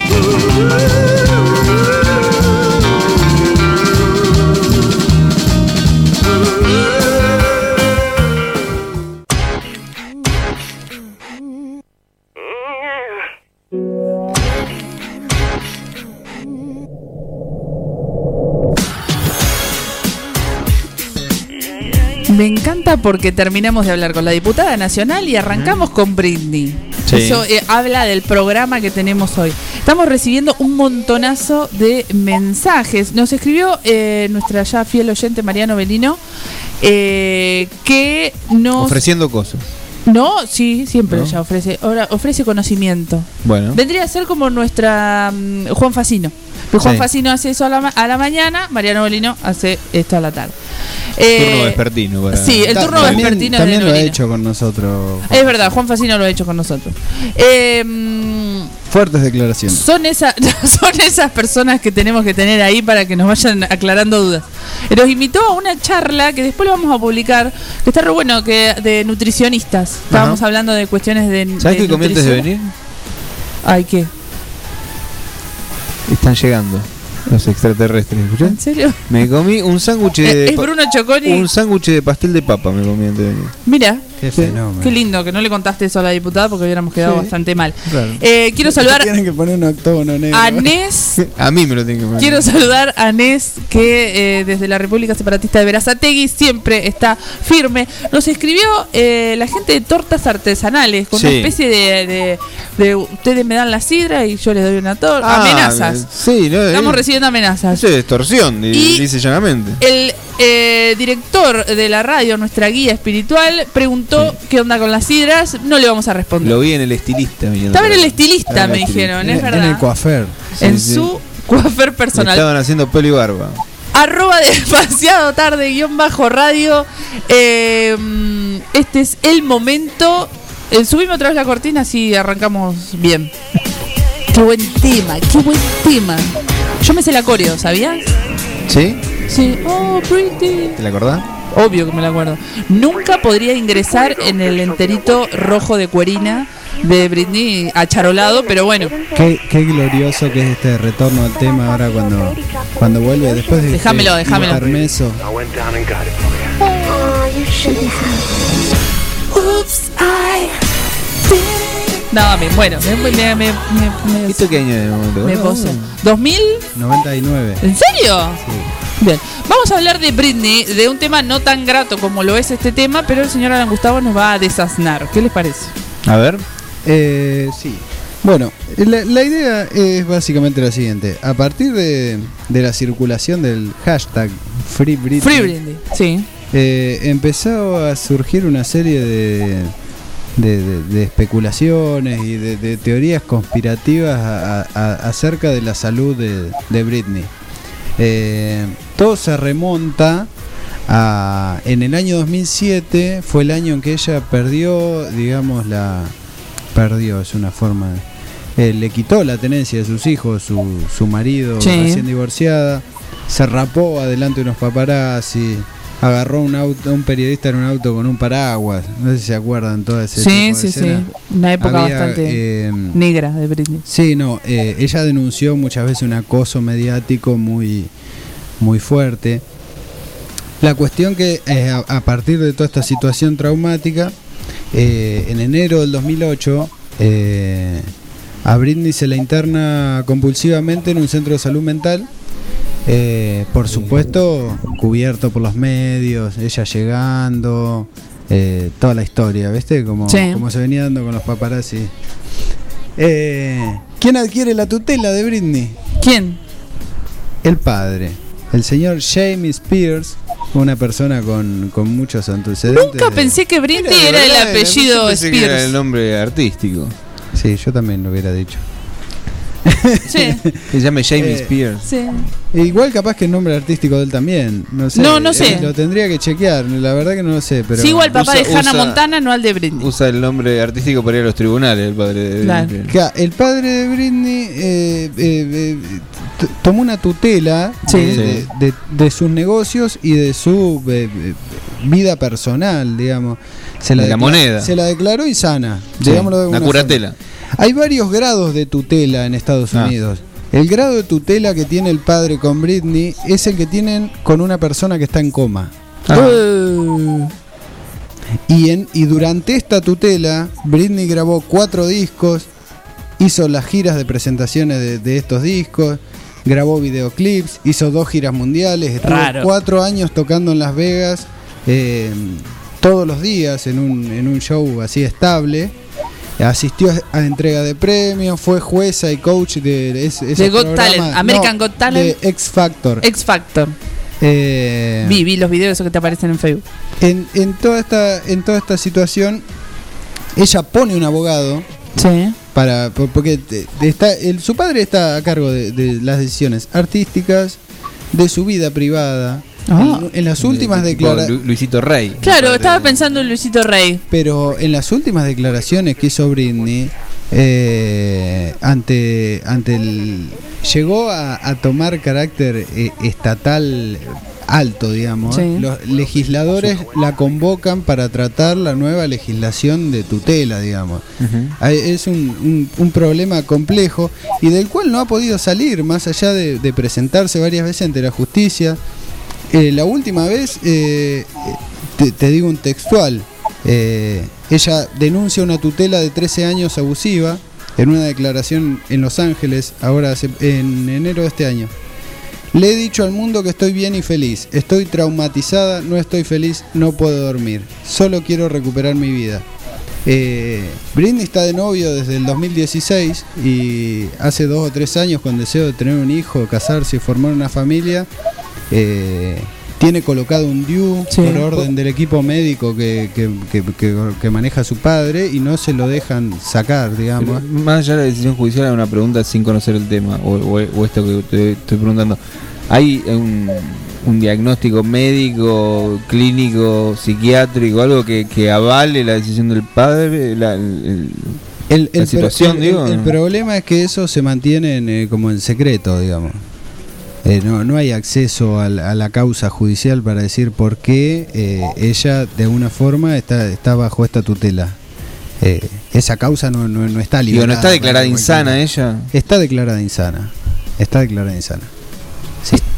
Me encanta porque terminamos de hablar con la diputada nacional y arrancamos con Britney. Sí. Eso eh, habla del programa que tenemos hoy. Estamos recibiendo un montonazo de mensajes. Nos escribió eh, nuestra ya fiel oyente Mariano Belino eh, que nos... Ofreciendo cosas. No, sí, siempre ¿No? ella ofrece. Ahora ofrece conocimiento. Bueno. Vendría a ser como nuestra mm, Juan Facino. Juan Sí. Facino hace eso a la, a la mañana, Mariano Belino hace esto a la tarde. Turno Eh, vespertino. para- sí, el turno También- vespertino También de lo ha hecho con nosotros. Es verdad, Juan Facino lo ha hecho con nosotros. Eh, Fuertes declaraciones. son, esa, son esas personas que tenemos que tener ahí para que nos vayan aclarando dudas. Nos invitó a una charla que después lo vamos a publicar, que está re bueno, que de nutricionistas. Estábamos hablando de cuestiones de. ¿Sabes qué comí antes de venir? Ay, ¿qué? Están llegando los extraterrestres. ¿escuchás? ¿En serio? Me comí un sándwich Eh, de. es pa- Bruno Choconi. Un sándwich de pastel de papa me comí antes de venir. Mira. Qué Sí. fenómeno. Qué lindo que no le contaste eso a la diputada porque hubiéramos quedado Sí. bastante mal. Claro. Eh, quiero saludar Tienen que poner un octógono negro. a Nes. A mí me lo tienen que poner. Quiero saludar a Nes, que eh, desde la República Separatista de Verazategui siempre está firme. Nos escribió eh, la gente de tortas artesanales, con una Sí. especie de, de- de Ustedes me dan la sidra y yo les doy una torta. Ah, amenazas. Sí, no, Estamos eh, recibiendo amenazas. Eso es extorsión, di- Y- dice llanamente. El eh, director de la radio, nuestra guía espiritual, preguntó qué onda con las sidras. No le vamos a responder. Lo vi en el estilista. Estaba en el estilista, en me dijeron, En, es en verdad. el coafer. en sí. su coafer Le personal. estaban haciendo pelo y barba. Arroba demasiado tarde, guion bajo radio. Eh, este es el momento. Eh, subime otra vez la cortina así arrancamos bien. Qué buen tema, qué buen tema. Yo me sé la coreo, ¿sabías? ¿Sí? Sí. Oh, pretty. ¿Te la acordás? Obvio que me la acuerdo. Nunca podría ingresar en el enterito rojo de cuerina de Britney acharolado, pero bueno. Qué, qué glorioso que es este retorno al tema ahora cuando, cuando vuelve después de Déjamelo, este déjamelo. Oops, I No, me bueno, me, me, me, me, me- ¿Esto qué año es de momento? me No, poso. ¿2000? 99. ¿En serio? Bien, vamos a hablar de Britney, de un tema no tan grato como lo es este tema, pero el señor Alan Gustavo nos va a desasnar. ¿Qué les parece? A ver. Eh, sí. Bueno, la, la idea es básicamente la siguiente. A partir de, de la circulación del hashtag Free Britney, Free Britney, sí. eh, empezó a surgir una serie de, de, de- de especulaciones y de, de teorías conspirativas a- a- acerca de la salud de, de Britney. Eh, todo se remonta a, en el año 2007, fue el año en que ella perdió, digamos, la... Perdió, es una forma... de- eh, le quitó la tenencia de sus hijos, su, su marido Sí. recién divorciada, se rapó adelante de unos paparazzi, agarró un auto, un periodista en un auto con un paraguas, no sé si se acuerdan toda esa Sí, sí, sí. Una época bastante eh, negra de Britney. Sí, no, eh, ella denunció muchas veces un acoso mediático muy, muy fuerte. La cuestión que eh, a, a partir de toda esta situación traumática, eh, en enero del 2008, eh, a Britney se la interna compulsivamente en un centro de salud mental. Eh, por supuesto, cubierto por los medios, ella llegando, eh, toda la historia, ¿viste? Como, Sí. como se venía dando con los paparazzi. Eh, ¿Quién adquiere la tutela de Britney? ¿Quién? El padre, el señor Jamie Spears, una persona con, con muchos antecedentes. Nunca de- pensé que Britney era el apellido que era el Spears. nombre artístico. Sí, yo también lo hubiera dicho. Sí. Se llama Jamie Eh, Spears. Sí. E Igual capaz que el nombre artístico de él también. No sé. No, no sé. Eh, Lo tendría que chequear, la verdad que no lo sé. Pero Sigo al papá Usa- de Hannah usa- Montana, no al de Britney. Usa el nombre artístico para ir a los tribunales, el padre de Claro. Britney. Claro, el padre de Britney eh, eh, eh, tomó una tutela Sí. de, Sí. de- de- de sus negocios y de su eh, eh, vida personal, digamos. Se De la moneda. Se la declaró y sana. Sí, digámoslo de una curatela. forma. Hay varios grados de tutela en Estados Ah. Unidos. El grado de tutela que tiene el padre con Britney es el que tienen con una persona que está en coma. Ah. Uh, Y, en, y durante esta tutela, Britney grabó cuatro discos, hizo las giras de presentaciones de, de estos discos, grabó videoclips, hizo dos giras mundiales, estuvo Raro. cuatro años tocando en Las Vegas, eh, todos los días en un, en un show así estable. Asistió a, entrega de premios, fue jueza y coach de, ese, De Got Talent, American Got Talent. de X Factor. X Factor. Eh, Vi, vi los videos esos que te aparecen en Facebook. en, en toda esta en toda esta situación ella pone un abogado Sí. para por- porque está el, su padre está a cargo de, de las decisiones artísticas de su vida privada Ah. en, las últimas declaraciones Lu- Luisito Rey. Claro, estaba pensando en Luisito Rey. pero en las últimas declaraciones que hizo Britney eh, ante ante el llegó a, a tomar carácter eh, estatal alto digamos Sí. los legisladores la convocan para tratar la nueva legislación de tutela digamos es un, un- un problema complejo y del cual no ha podido salir más allá de, de presentarse varias veces ante la justicia Eh, la última vez eh, te, digo un textual. eh, ella denuncia una tutela de 13 años abusiva en una declaración en Los Ángeles, ahora en enero de este año. Le he dicho al mundo que estoy bien y feliz. Estoy traumatizada, no estoy feliz, no puedo dormir. Solo quiero recuperar mi vida. Eh, está de novio desde el 2016 y hace dos o tres años con deseo de tener un hijo, casarse y formar una familia, eh, tiene colocado un DIU Sí. por orden del equipo médico que, que- que- que- que maneja su padre y no se lo dejan sacar, digamos. Pero más allá de la decisión judicial, hay una pregunta sin conocer el tema, o, o- o esto que te estoy preguntando. ¿Hay un, un diagnóstico médico, clínico, psiquiátrico, algo que, que avale la decisión del padre? La, el- El, la el pro- situación, el- digo. el- problema es que eso se mantiene en, eh, como en secreto, digamos. Eh, no, no hay acceso al- a, la causa judicial para decir por qué eh, ella de alguna forma está, está bajo esta tutela. Eh, esa causa no, no, no está Digo, liberada. ¿no está declarada insana cualquiera. ella? Está declarada insana. Está declarada insana.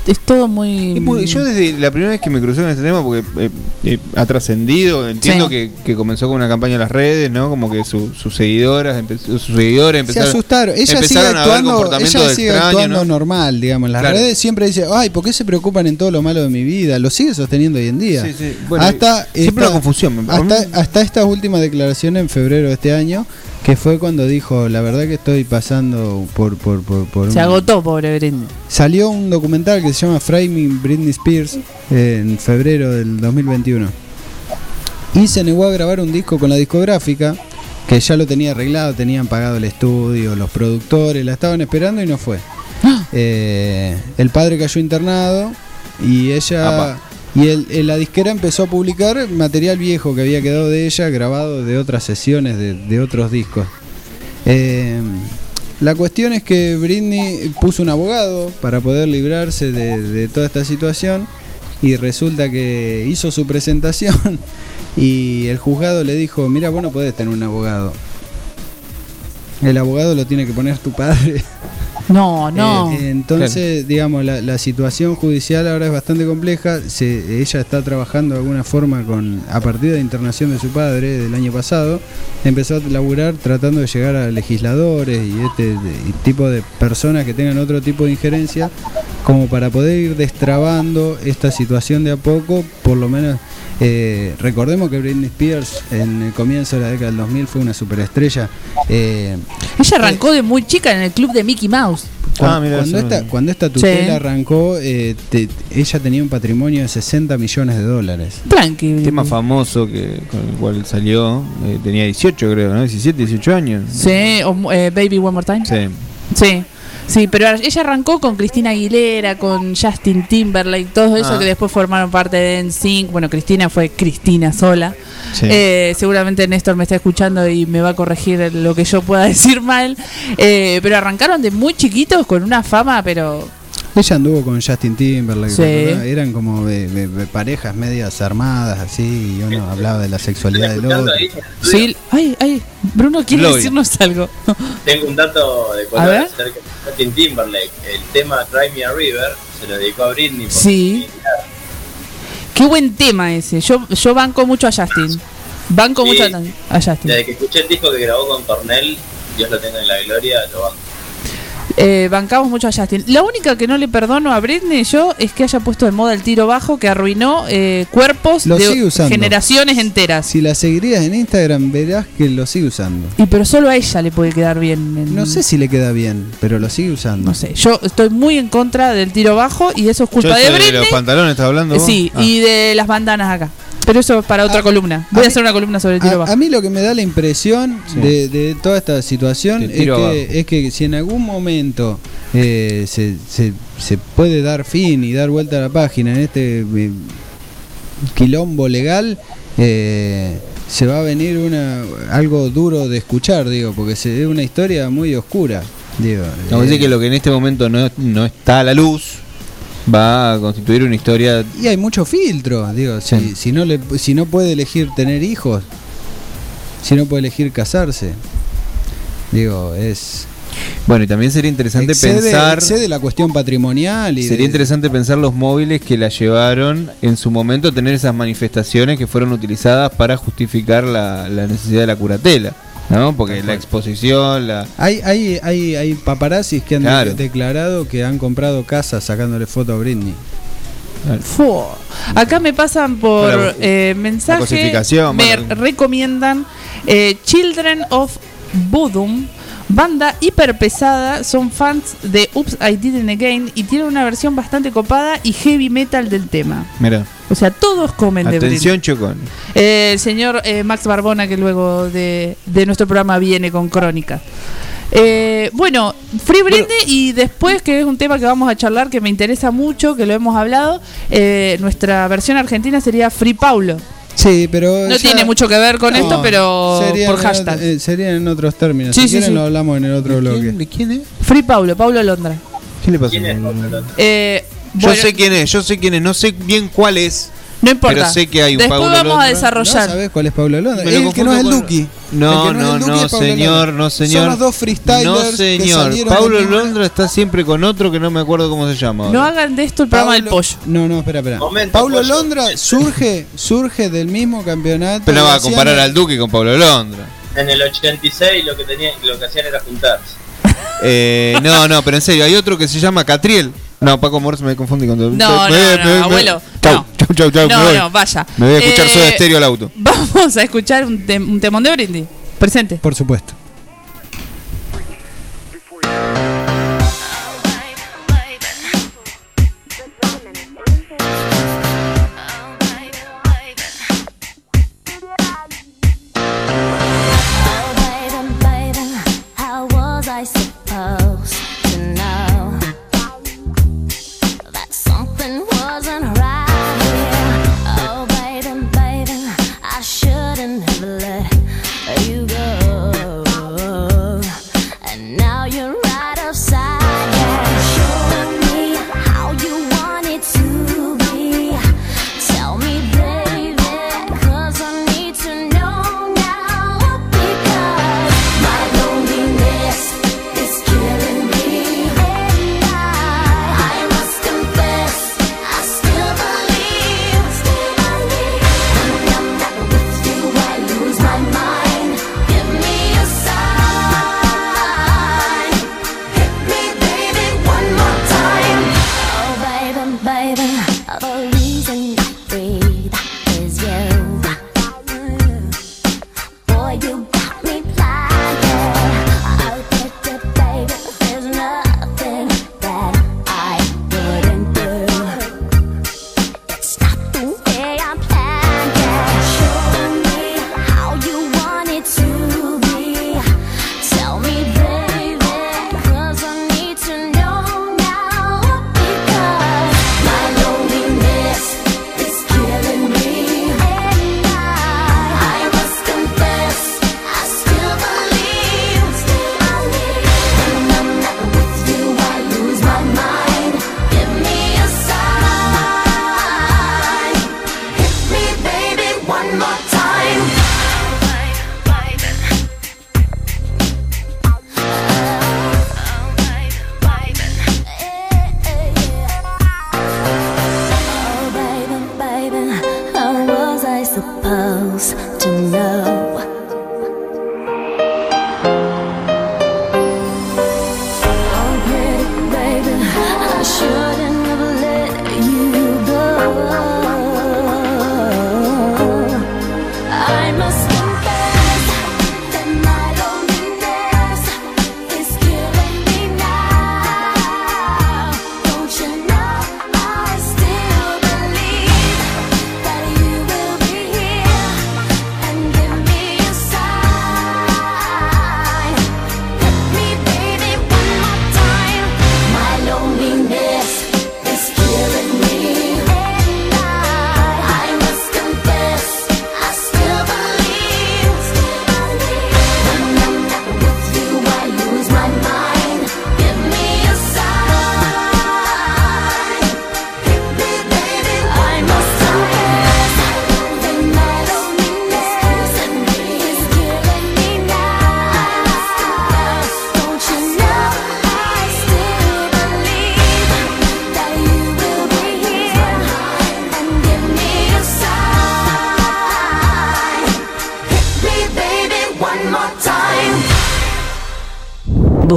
Es todo muy. Yo desde la primera vez que me crucé con este tema, porque eh, eh, ha trascendido, entiendo Sí. que, que comenzó con una campaña en las redes, ¿no? Como que su- sus seguidoras, sus seguidores Se empezaron, asustaron. Ella sigue empezaron a ver actuando, comportamientos ella sigue extraños, actuando ¿no? normal, digamos. En las Claro. redes siempre dice, ay, ¿por qué se preocupan en todo lo malo de mi vida? Lo sigue sosteniendo hoy en día. Sí, sí. Bueno, hasta siempre esta- una confusión. me- Hasta, hasta esta última declaración en febrero de este año, que fue cuando dijo, la verdad que estoy pasando por... por, por, por Se un-". agotó, pobre Britney. Salió un documental que se llama Framing Britney Spears en febrero del 2021. Y se negó a grabar un disco con la discográfica, que ya lo tenía arreglado, tenían pagado el estudio, los productores, la estaban esperando y no fue. Eh, el padre cayó internado y ella... Apa. Y el, la disquera empezó a publicar material viejo que había quedado de ella, grabado de otras sesiones de, otros discos. Eh, La cuestión es que Britney puso un abogado para poder librarse de, de toda esta situación y resulta que hizo su presentación y el juzgado le dijo, mira, vos no podés tener un abogado. El abogado lo tiene que poner tu padre. No, no. Eh, entonces, digamos, la, la situación judicial ahora es bastante compleja. Se, ella está trabajando de alguna forma con, a partir de la internación de su padre del año pasado, empezó a laburar tratando de llegar a legisladores y este de- y tipo de personas que tengan otro tipo de injerencia, como para poder ir destrabando esta situación de a poco, por lo menos. Eh, recordemos que Britney Spears en el comienzo de la década del 2000 fue una superestrella. Eh, Ella arrancó de muy chica en el club de Mickey Mouse. cuando, Ah, mira, cuando esta, cuando esta tutela Sí. arrancó, eh, te- ella tenía un patrimonio de 60 millones de dólares. Tranqui. Tema famoso que con el cual salió, eh, tenía 18 creo, ¿no? 17, 18 años. Sí, o, eh, Baby One More Time. Sí. Sí. Sí, pero ella arrancó con Cristina Aguilera, con Justin Timberlake, todo eso Ah. que después formaron parte de NSYNC. Bueno, Cristina fue Cristina sola. Sí. Eh, seguramente Néstor me está escuchando y me va a corregir lo que yo pueda decir mal. Eh, pero arrancaron de muy chiquitos con una fama, pero Ella anduvo con Justin Timberlake, eran como de, de- de parejas medias armadas así, y uno hablaba de la sexualidad del otro. sí. Ay, ay, Bruno quiere decirnos algo. Tengo un dato de A color ver. acerca de Justin Timberlake. El tema Cry Me a River se lo dedicó a Britney. por Sí. Qué buen tema ese. Yo, yo banco mucho a Justin. Banco Sí. mucho a, a Justin. Desde que escuché el disco que grabó con Cornell, Dios lo tenga en la gloria, lo banco. Eh, bancamos mucho a Justin. La única que no le perdono a Britney yo es que haya puesto de moda el tiro bajo que arruinó eh, cuerpos Lo de generaciones enteras. Si la seguirías en Instagram, verás que lo sigue usando. Y pero solo a ella le puede quedar bien. en- No sé si le queda bien, pero lo sigue usando. No sé. Yo estoy muy en contra del tiro bajo y eso es culpa Yo de Britney. los pantalones estás hablando Eh, vos? sí, Ah. y de las bandanas acá. Pero eso es para otra columna. Voy a, hacer una columna sobre el tiro A, bajo. a mí lo que me da la impresión Sí. de, de toda esta situación es que, es que si en algún momento eh, se, se- se puede dar fin y dar vuelta a la página en este eh, quilombo legal, eh, se va a venir una algo duro de escuchar, digo, porque se, es una historia muy oscura. Digo, No, eh, decir que lo que en este momento no, no está a la luz va a constituir una historia. Y hay mucho filtro, digo, si, si no le, si no puede elegir tener hijos, si no puede elegir casarse, digo, es Bueno, y también sería interesante excede, pensar. excede la cuestión patrimonial y Sería de- interesante pensar los móviles que la llevaron en su momento a tener esas manifestaciones que fueron utilizadas para justificar la, la necesidad de la curatela, ¿no? Porque la exposición, la... hay, hay, hay, hay paparazzis que han Claro. declarado que han comprado casas sacándole foto a Britney. Acá me pasan por eh, mensaje. Me bueno. recomiendan eh, Children of Bodom. Banda hiper pesada, son fans de Oops, I Didn't Again y tienen una versión bastante copada y heavy metal del tema. Mira, O sea, todos comen de atención Britney. Chocón. Eh, el señor eh, Max Barbona, que luego de, de nuestro programa viene con Crónica. Eh, bueno, Free Britney y después, que es un tema que vamos a charlar que me interesa mucho, que lo hemos hablado, eh, nuestra versión argentina sería Free Paulo. Sí, pero. No tiene mucho que ver con esto, pero por en hashtag. ot- eh, serían en otros términos. Sí, si sí, quieren sí. lo hablamos en el otro bloque. ¿De quién es? Free Paulo, Paulo Londra. ¿Qué le pasó? Eh, Yo bueno, sé quién es, yo sé quién es, no sé bien cuál es. No importa. Pero sé que hay un Después Pablo vamos a desarrollar. ¿No sabes cuál es Pablo Londra? El que no es el Duki. No, El no, no, Pablo señor, Londra. no, señor. Son los dos freestylers No, señor. Pablo Londra está siempre con otro que no me acuerdo cómo se llama. no hagan de esto el programa del pollo. No, no, espera, espera. Momento, Pablo pollo. Londra surge, surge del mismo campeonato. Pero no va a comparar al Duque con Pablo Londra. En el 86 lo que tenía, lo que hacían era juntarse. Eh, no, no, pero en serio, hay otro que se llama Catriel. No, Paco Morse me confundí con. No, Me- no, me- no, me- abuelo, Chau, no. chau, chau, chau, No, no, vaya. Me voy a escuchar Eh, Soda Estéreo al auto. Vamos a escuchar un, tem- un temón de Britney. Presente. Por supuesto.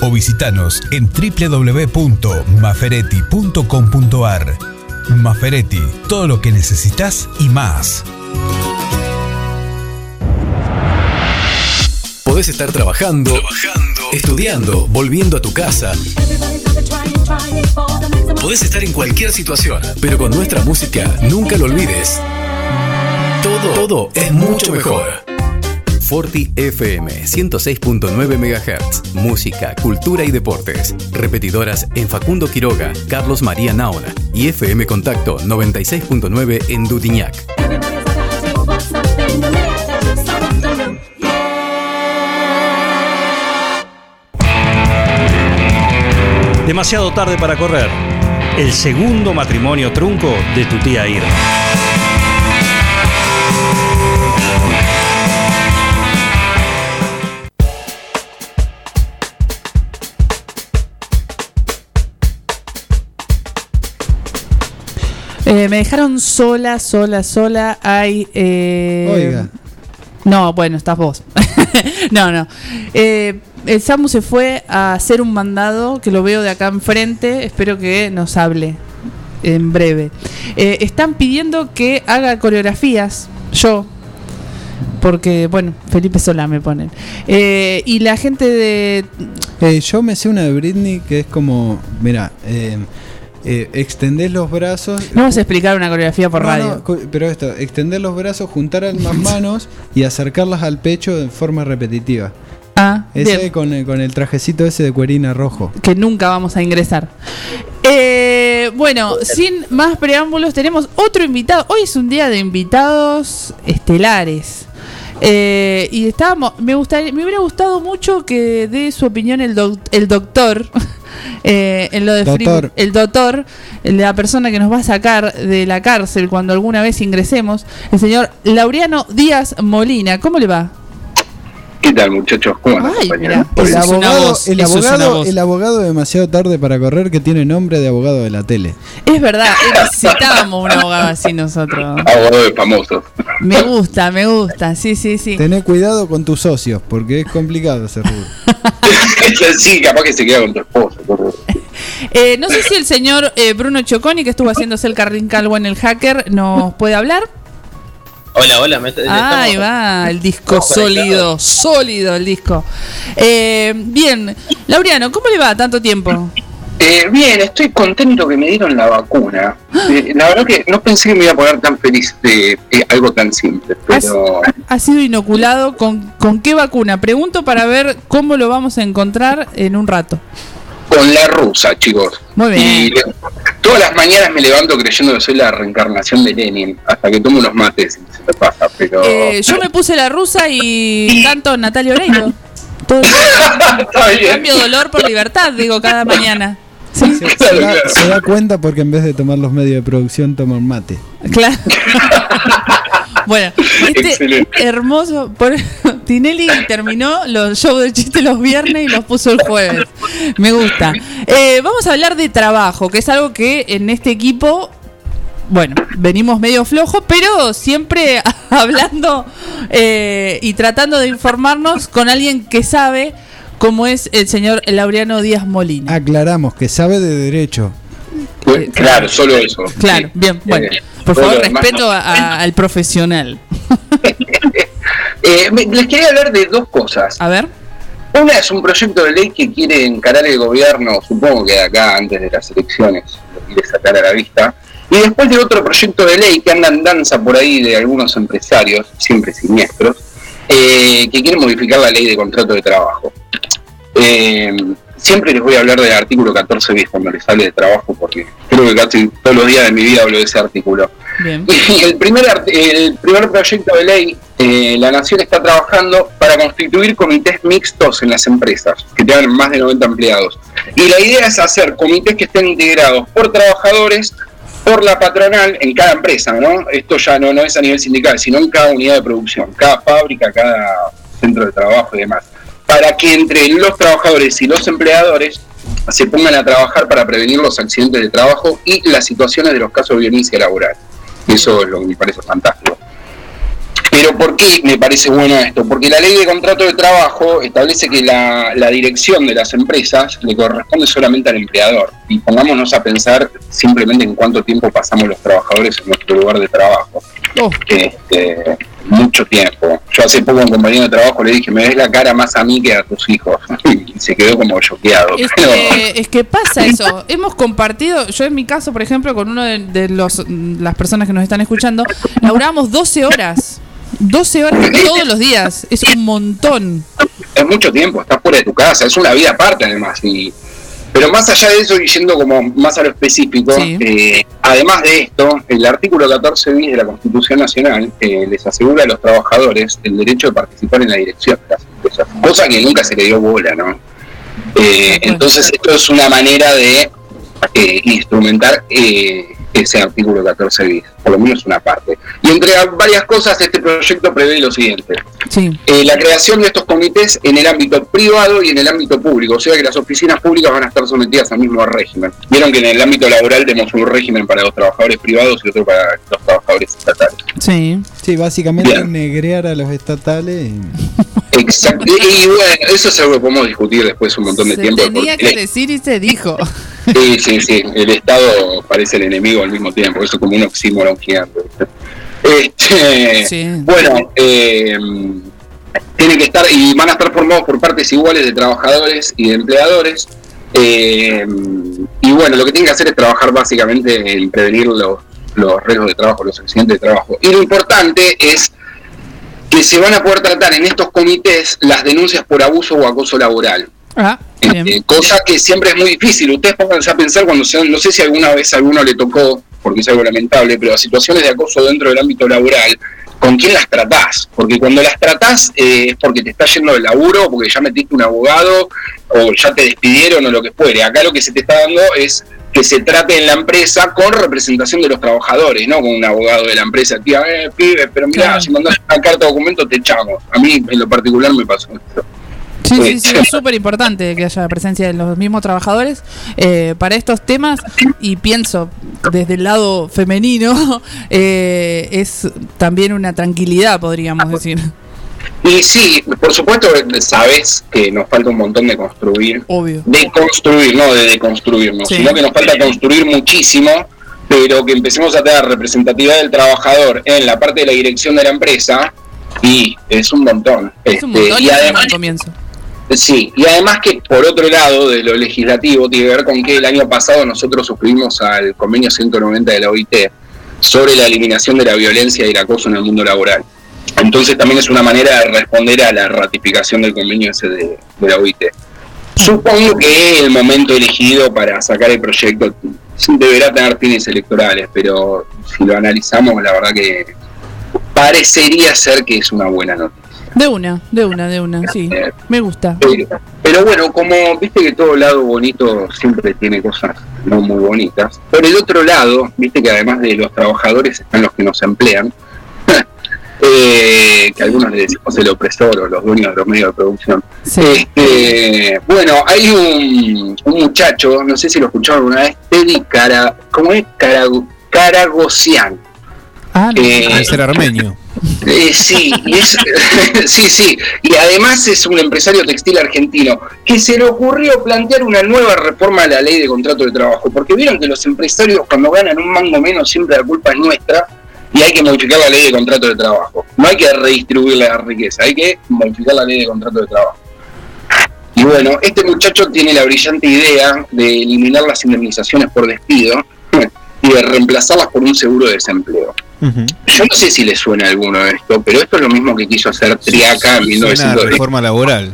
o visitanos en www.maferetti.com.ar. Maferetti, todo lo que necesitas y más. Podés estar trabajando, estudiando, volviendo a tu casa. Podés estar en cualquier situación, pero con nuestra música nunca lo olvides. Todo, todo es mucho mejor. Forti FM 106.9 MHz. Música, cultura y deportes. Repetidoras en Facundo Quiroga, Carlos María Naona y FM Contacto 96.9 en Dutiñac. Demasiado tarde para correr. El segundo matrimonio trunco de tu tía Irma. Eh, me dejaron sola, sola, sola. Hay. eh, Oiga. No, bueno, estás vos. no, no. Eh, el Samu se fue a hacer un mandado que lo veo de acá enfrente. Espero que nos hable en breve. Eh, están pidiendo que haga coreografías. Yo. Porque, bueno, Felipe Solá me ponen. Eh, y la gente de. Eh, yo me sé una de Britney que es como, mira, eh, eh, extendés los brazos. No vamos a explicar una coreografía por No, radio. no, pero esto, extender los brazos, juntar ambas manos y acercarlas al pecho de forma repetitiva. Ah, Ese con el, con el trajecito ese de cuerina rojo. que nunca vamos a ingresar. Eh, bueno, sin más preámbulos, tenemos otro invitado. Hoy es un día de invitados estelares. Eh, y estábamos, me gustaría, me hubiera gustado mucho que dé su opinión el, doc- el doctor eh, en lo de Free- Doctor. el doctor, la persona que nos va a sacar de la cárcel cuando alguna vez ingresemos, el señor Laureano Díaz Molina. ¿Cómo le va? ¿Qué tal, muchachos? ¿Cómo andan, compañeros? El abogado, voz, el, eso es una abogado, voz. el abogado demasiado tarde para correr que tiene nombre de abogado de la tele. Es verdad, necesitábamos un abogado así nosotros. Abogado de famosos. Me gusta, me gusta, sí, sí, sí. Tené cuidado con tus socios, porque es complicado ese rubro. sí, capaz que se queda con tu esposa. Eh, no sé si el señor eh, Bruno Choconi, que estuvo haciéndose el carrín calvo en el hacker, nos puede hablar. Hola, hola, me está- Ahí estamos- va, el disco sólido, sólido el disco. Eh, bien, Laureano, ¿cómo le va tanto tiempo? Eh, bien, estoy contento que me dieron la vacuna. Eh, la verdad que no pensé que me iba a poner tan feliz de eh, algo tan simple, pero Ha sido inoculado con, con qué vacuna? Pregunto para ver cómo lo vamos a encontrar en un rato. con la rusa, chicos. Muy bien. Y le- todas las mañanas me levanto creyendo que soy la reencarnación de Lenin, hasta que tomo unos mates y se me pasa, pero... Eh, yo me puse la rusa y canto Natalia Oreiro. Todo Cambio dolor por libertad, digo, cada mañana. ¿Sí? Se da, se da cuenta porque en vez de tomar los medios de producción toma un mate. Claro. bueno, este hermoso. Por, Tinelli terminó los shows de chiste los viernes y los puso el jueves. Me gusta. Eh, vamos a hablar de trabajo, que es algo que en este equipo. Bueno, venimos medio flojos, pero siempre hablando eh, y tratando de informarnos con alguien que sabe cómo es el señor Laureano Díaz Molina. Aclaramos que sabe de derecho. Pues, claro, solo eso. Claro, bien, bueno. Eh, Por favor, respeto no. a- a- al profesional. Eh, les quería hablar de dos cosas. A ver. Una es un proyecto de ley que quiere encarar el gobierno, supongo que de acá antes de las elecciones lo quiere sacar a la vista. Y después de otro proyecto de ley que anda en danza por ahí de algunos empresarios, siempre siniestros, eh, que quieren modificar la ley de contrato de trabajo. Eh, siempre les voy a hablar del artículo 14 bis cuando les hable de trabajo, porque creo que casi todos los días de mi vida hablo de ese artículo. Bien. Y el primer, el primer proyecto de ley, eh, la Nación está trabajando para constituir comités mixtos en las empresas, que tengan más de 90 empleados. Y la idea es hacer comités que estén integrados por trabajadores, por la patronal en cada empresa, ¿no? Esto ya no, no es a nivel sindical, sino en cada unidad de producción, cada fábrica, cada centro de trabajo y demás. Para que entre los trabajadores y los empleadores se pongan a trabajar para prevenir los accidentes de trabajo y las situaciones de los casos de violencia laboral. Eso es lo que me parece fantástico. Pero ¿por qué me parece bueno esto? Porque la ley de contrato de trabajo establece que la, la dirección de las empresas le corresponde solamente al empleador. Y pongámonos a pensar simplemente en cuánto tiempo pasamos los trabajadores en nuestro lugar de trabajo. Este, mucho tiempo. Yo hace poco a un compañero de trabajo le dije, me ves la cara más a mí que a tus hijos. y se quedó como choqueado. Es Pero- que, es que pasa eso. Hemos compartido, yo en mi caso, por ejemplo, con uno de, de los, las personas que nos están escuchando, laburamos 12 horas. 12 horas todos los días. Es un montón. es mucho tiempo, estás fuera de tu casa, es una vida aparte además. Y, pero más allá de eso, y yendo como más a lo específico, eh, además de esto, el artículo 14 bis de la Constitución Nacional eh, les asegura a los trabajadores el derecho de participar en la dirección de las empresas, cosa que nunca se le dio bola, ¿no? Eh, entonces esto es una manera de eh, instrumentar eh, ese artículo 14 bis, por lo menos una parte. Y entre varias cosas, este proyecto prevé lo siguiente. Eh, la creación de estos comités en el ámbito privado y en el ámbito público, o sea que las oficinas públicas van a estar sometidas al mismo régimen. Vieron que en el ámbito laboral tenemos un régimen para los trabajadores privados y otro para los trabajadores estatales. Sí. Sí, básicamente negrear a los estatales. Exacto. Y bueno, eso es algo que podemos discutir después un montón de Se tiempo. tenía porque- que decir y se dijo. Sí, sí, sí. El Estado parece el enemigo al mismo tiempo. Eso es como un oxímoron gigante. Este, Bueno, eh, tienen que estar y van a estar formados por partes iguales de trabajadores y de empleadores. Eh, y bueno, lo que tienen que hacer es trabajar básicamente en prevenir los, los riesgos de trabajo, los accidentes de trabajo. Y lo importante es que se van a poder tratar en estos comités las denuncias por abuso o acoso laboral. Ah, Eh, cosa que siempre es muy difícil. Ustedes pónganse a pensar cuando se, no sé si alguna vez a alguno le tocó, porque es algo lamentable, pero las situaciones de acoso dentro del ámbito laboral, ¿con quién las tratás? Porque cuando las tratás eh, es porque te está yendo del laburo, porque ya metiste un abogado, o ya te despidieron o lo que fuere. Acá lo que se te está dando es que se trate en la empresa con representación de los trabajadores, no con un abogado de la empresa. Tía, eh, pibe, pero mira, Claro. si mandás una carta de documento te echamos. A mí en lo particular me pasó esto. Sí, sí, sí, es súper importante que haya presencia de los mismos trabajadores eh, para estos temas y pienso desde el lado femenino eh, es también una tranquilidad, podríamos decir. Y sí, por supuesto, sabes que nos falta un montón de construir. Obvio. De construir, no de deconstruirnos, Sí. sino que nos falta construir muchísimo, pero que empecemos a tener representatividad del trabajador en la parte de la dirección de la empresa, y es un montón. Es un Este, montón y además, comienzo. Sí, y además que por otro lado de lo legislativo tiene que ver con que el año pasado nosotros suscribimos al convenio 190 de la OIT sobre la eliminación de la violencia y el acoso en el mundo laboral. Entonces también es una manera de responder a la ratificación del convenio ese de, de la OIT. Supongo que el momento elegido para sacar el proyecto deberá tener fines electorales, pero si lo analizamos, la verdad que parecería ser que es una buena noticia. De una, de una, de una, sí. Me gusta. Pero, pero bueno, como viste que todo lado bonito siempre tiene cosas no muy bonitas, por el otro lado, viste que además de los trabajadores están los que nos emplean, eh, que algunos le decimos el opresor o los dueños de los medios de producción. Este, bueno, hay un, un muchacho, no sé si lo escucharon alguna vez, Teddy Cara, ¿cómo es? Carago- Caragosian. Ah, Eh, ser armenio. eh, sí, y es- sí, sí, y además es un empresario textil argentino que se le ocurrió plantear una nueva reforma a la ley de contrato de trabajo, porque vieron que los empresarios cuando ganan un mango menos siempre la culpa es nuestra y hay que modificar la ley de contrato de trabajo. No hay que redistribuir la riqueza, hay que modificar la ley de contrato de trabajo. Y bueno, este muchacho tiene la brillante idea de eliminar las indemnizaciones por despido y de reemplazarlas por un seguro de desempleo. Yo no sé si le suena a alguno esto, pero esto es lo mismo que quiso hacer Triaca en Suena a 1910. reforma laboral.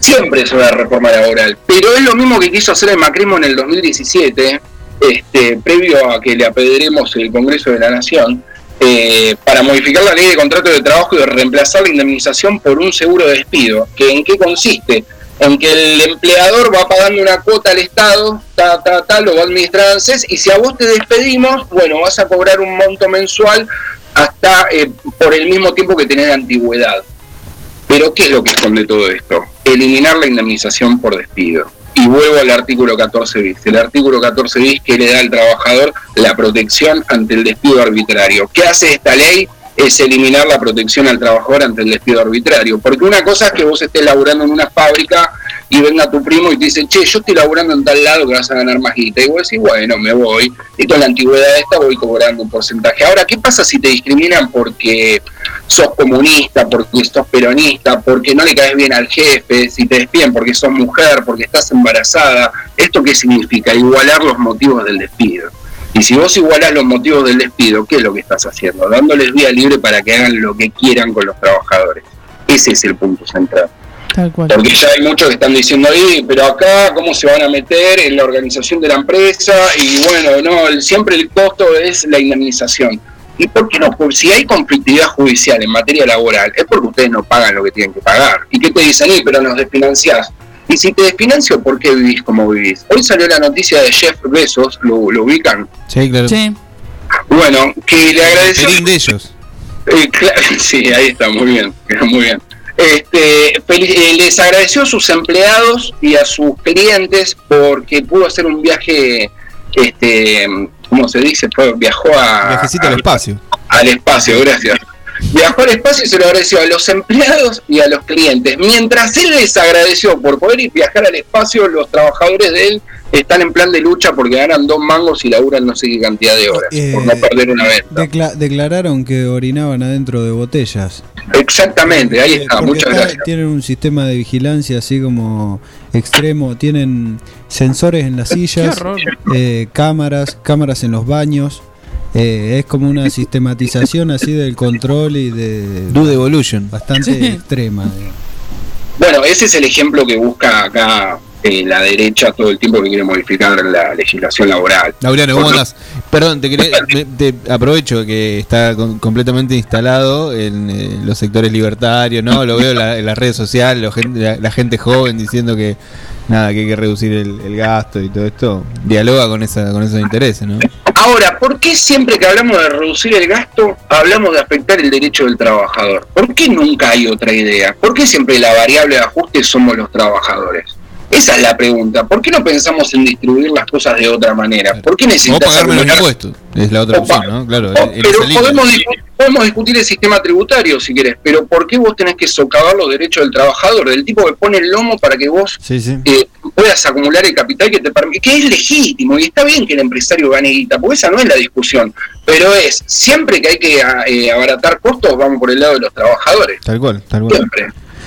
Siempre es una reforma laboral, pero es lo mismo que quiso hacer el Macrismo en el 2017, este, previo a que le apedremos el Congreso de la Nación, eh, para modificar la ley de contrato de trabajo y reemplazar la indemnización por un seguro de despido. ¿Que ¿En qué consiste? En que el empleador va pagando una cuota al Estado, ta, ta, ta, lo va a administrar ANSES, y si a vos te despedimos, bueno, vas a cobrar un monto mensual hasta eh, por el mismo tiempo que tenés antigüedad. Pero ¿qué es lo que esconde todo esto? Eliminar la indemnización por despido. Y vuelvo al artículo 14 bis. El artículo 14 bis que le da al trabajador la protección ante el despido arbitrario. ¿Qué hace esta ley? Es eliminar la protección al trabajador ante el despido arbitrario. Porque una cosa es que vos estés laburando en una fábrica y venga tu primo y te dice, che, yo estoy laburando en tal lado que vas a ganar más guita. Y vos decís, bueno, me voy. Y con la antigüedad esta voy cobrando un porcentaje. Ahora, ¿qué pasa si te discriminan porque sos comunista, porque sos peronista, porque no le caes bien al jefe, si te despiden porque sos mujer, porque estás embarazada? ¿Esto qué significa? Igualar los motivos del despido. Y si vos igualás los motivos del despido, ¿qué es lo que estás haciendo? Dándoles vía libre para que hagan lo que quieran con los trabajadores. Ese es el punto central. Tal cual. Porque ya hay muchos que están diciendo ahí, pero acá, ¿cómo se van a meter en la organización de la empresa? Y bueno, no, el- siempre el costo es la indemnización. ¿Y por qué no? Pues si hay conflictividad judicial en materia laboral, es porque ustedes no pagan lo que tienen que pagar. ¿Y qué te dicen? "Eh, pero nos desfinanciás. Y si te desfinancio, ¿por qué vivís como vivís? Hoy salió la noticia de Jeff Bezos, ¿lo, lo ubican? Sí, claro. Bueno, que le agradeció... Pelín de ellos. Eh, sí, ahí está, muy bien, muy bien. Este, eh, les agradeció a sus empleados y a sus clientes porque pudo hacer un viaje, este, ¿cómo se dice? Viajó a, Viajecito al espacio. al espacio, gracias. Viajó al espacio y se lo agradeció a los empleados y a los clientes. Mientras él les agradeció por poder viajar al espacio, los trabajadores de él están en plan de lucha porque ganan dos mangos y laburan no sé qué cantidad de horas, Eh, por no perder una. Decla- declararon que orinaban adentro de botellas. Exactamente, ahí está, Porque muchas está- gracias. Tienen un sistema de vigilancia así como extremo, tienen sensores en las sillas, eh, cámaras, cámaras en los baños. eh, es como una sistematización así del control y de Do the evolution. bastante extrema. digamos. Bueno, ese es el ejemplo que busca acá eh, la derecha todo el tiempo que quiere modificar la legislación laboral. Laureano, ¿cómo andás? Perdón, te, quería- me- te aprovecho que está con- completamente instalado en eh, los sectores libertarios, ¿no? Lo veo en, la- en las redes sociales, lo gen- la, la gente joven diciendo que nada, que hay que reducir el, el gasto y todo esto. Dialoga con esa con esos intereses, ¿no? Ahora, ¿por qué siempre que hablamos de reducir el gasto hablamos de afectar el derecho del trabajador? ¿Por qué nunca hay otra idea? ¿Por qué siempre la variable de ajuste somos los trabajadores? Esa es la pregunta. ¿Por qué no pensamos en distribuir las cosas de otra manera? ¿Por qué O necesitas pagar menos impuestos. Es la otra opción, ¿no? Claro, Oh, pero podemos, discu- podemos discutir el sistema tributario si querés, pero ¿por qué vos tenés que socavar los derechos del trabajador, del tipo que pone el lomo para que vos Sí, sí. eh, puedas acumular el capital que te permite, que es legítimo y está bien que el empresario gane guita, porque esa no es la discusión, pero es siempre que hay que a- eh, abaratar costos, vamos por el lado de los trabajadores, Tal cual, tal cual. siempre.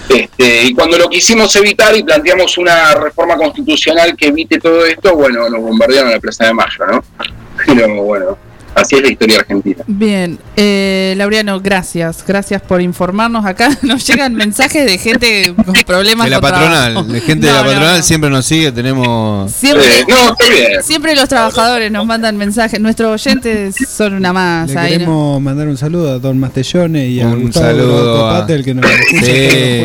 Este, y cuando lo quisimos evitar y planteamos una reforma constitucional que evite todo esto, bueno, nos bombardearon la Plaza de Mayo, ¿no? Pero bueno, así es la historia argentina. Bien, eh, Laureano, gracias. Gracias por informarnos. Acá nos llegan mensajes de gente con problemas De la con patronal, trabajo. de gente de la patronal no. siempre nos sigue, tenemos... Siempre, Eh, no, está bien. siempre los trabajadores nos mandan mensajes. Nuestros oyentes son una más. Le ahí, ¿no? queremos mandar un saludo a Don Mastellone y a Un Gustavo saludo a- Patel que nos escucha Sí.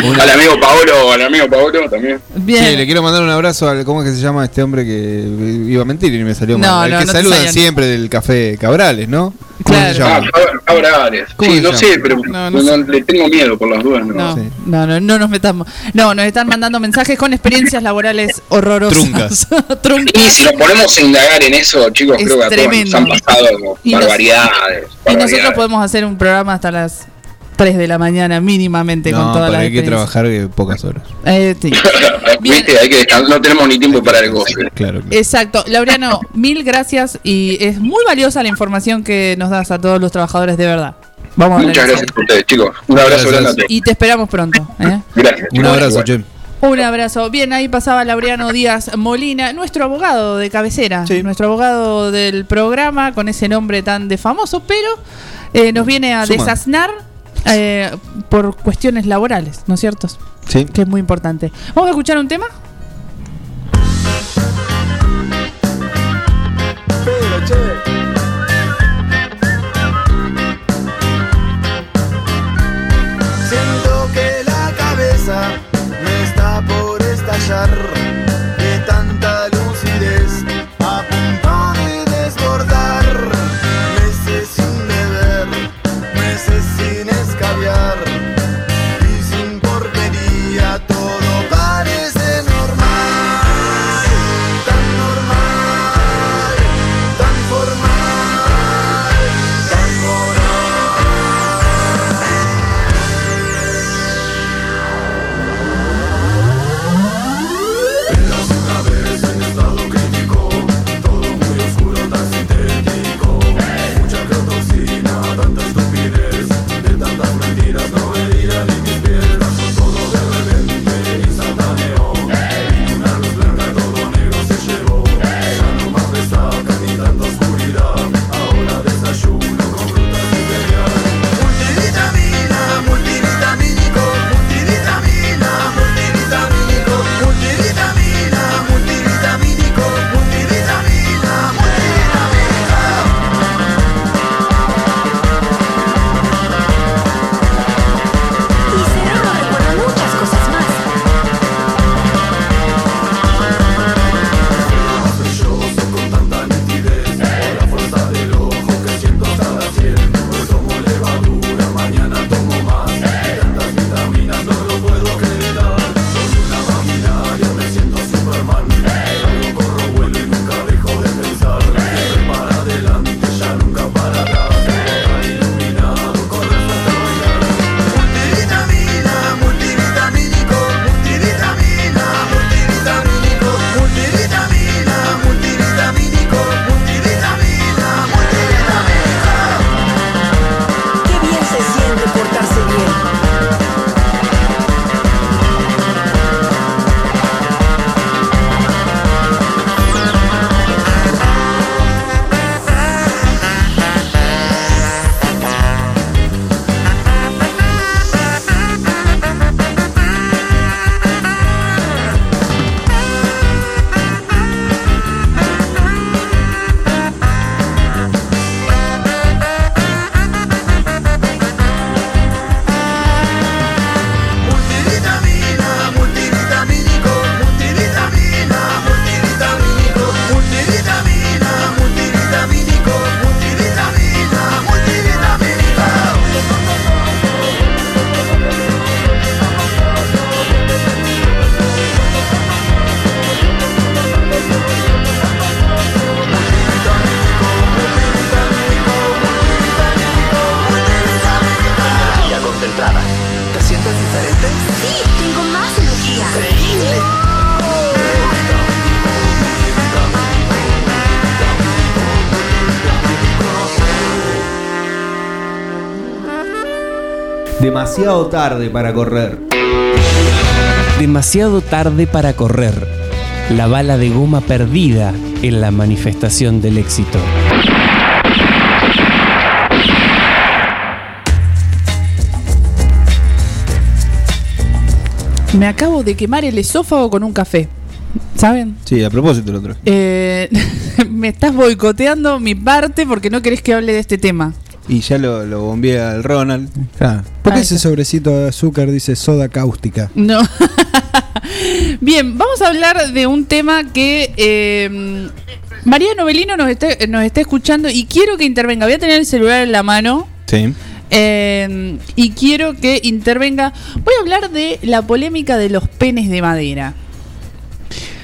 Al amigo Paolo, al amigo Paolo también. Bien. Sí, le quiero mandar un abrazo al. ¿Cómo es que se llama este hombre que iba a mentir y me salió No, mal? Al no, que no saludan salió. siempre del café Cabrales, ¿no? ¿Cómo Claro. se Ah, llama? Cabrales. ¿Cómo Sí, se no llama? sé, pero No, no, no no, le tengo miedo por las dudas. No. No, Sí. no, no, no nos metamos. No, nos están mandando mensajes con experiencias laborales horrorosas. Truncas. Truncas. Y si nos ponemos a indagar en eso, chicos, Es creo que a todos tremendo. nos han pasado como Y nos- barbaridades. Y nosotros podemos hacer un programa hasta las 3 de la mañana mínimamente con No, toda para la hay que trabajar eh, pocas horas. Eh, sí. Viste, hay que descansar, no tenemos ni tiempo para el goce. Claro. Exacto. Laureano, mil gracias y es muy valiosa la información que nos das a todos los trabajadores de verdad. Vamos a Muchas gracias a ustedes, chicos. Un abrazo grande. Y te esperamos pronto. ¿eh? Gracias. Un abrazo. Che. Un abrazo. Bien, ahí pasaba Laureano Díaz Molina, nuestro abogado de cabecera, nuestro abogado del programa con ese nombre tan de famoso, pero eh, nos viene a Suma. desasnar eh, por cuestiones laborales, ¿no es cierto? Sí. Que es muy importante. Vamos a escuchar un tema. Siento que la cabeza me está por estallar Demasiado tarde para correr. Demasiado tarde para correr. La bala de goma perdida en la manifestación del éxito. Me acabo de quemar el esófago con un café. ¿Saben? Sí, a propósito el otro. Eh, me estás boicoteando mi parte porque no querés que hable de este tema. Y ya lo, lo bombeé al Ronald. Claro. ¿Por qué ese sobrecito de azúcar dice soda cáustica? No. Bien, vamos a hablar de un tema que eh, María Novelino nos está, nos está escuchando y quiero que intervenga. Voy a tener el celular en la mano. Sí. eh, y quiero que intervenga. Voy a hablar de la polémica de los penes de madera.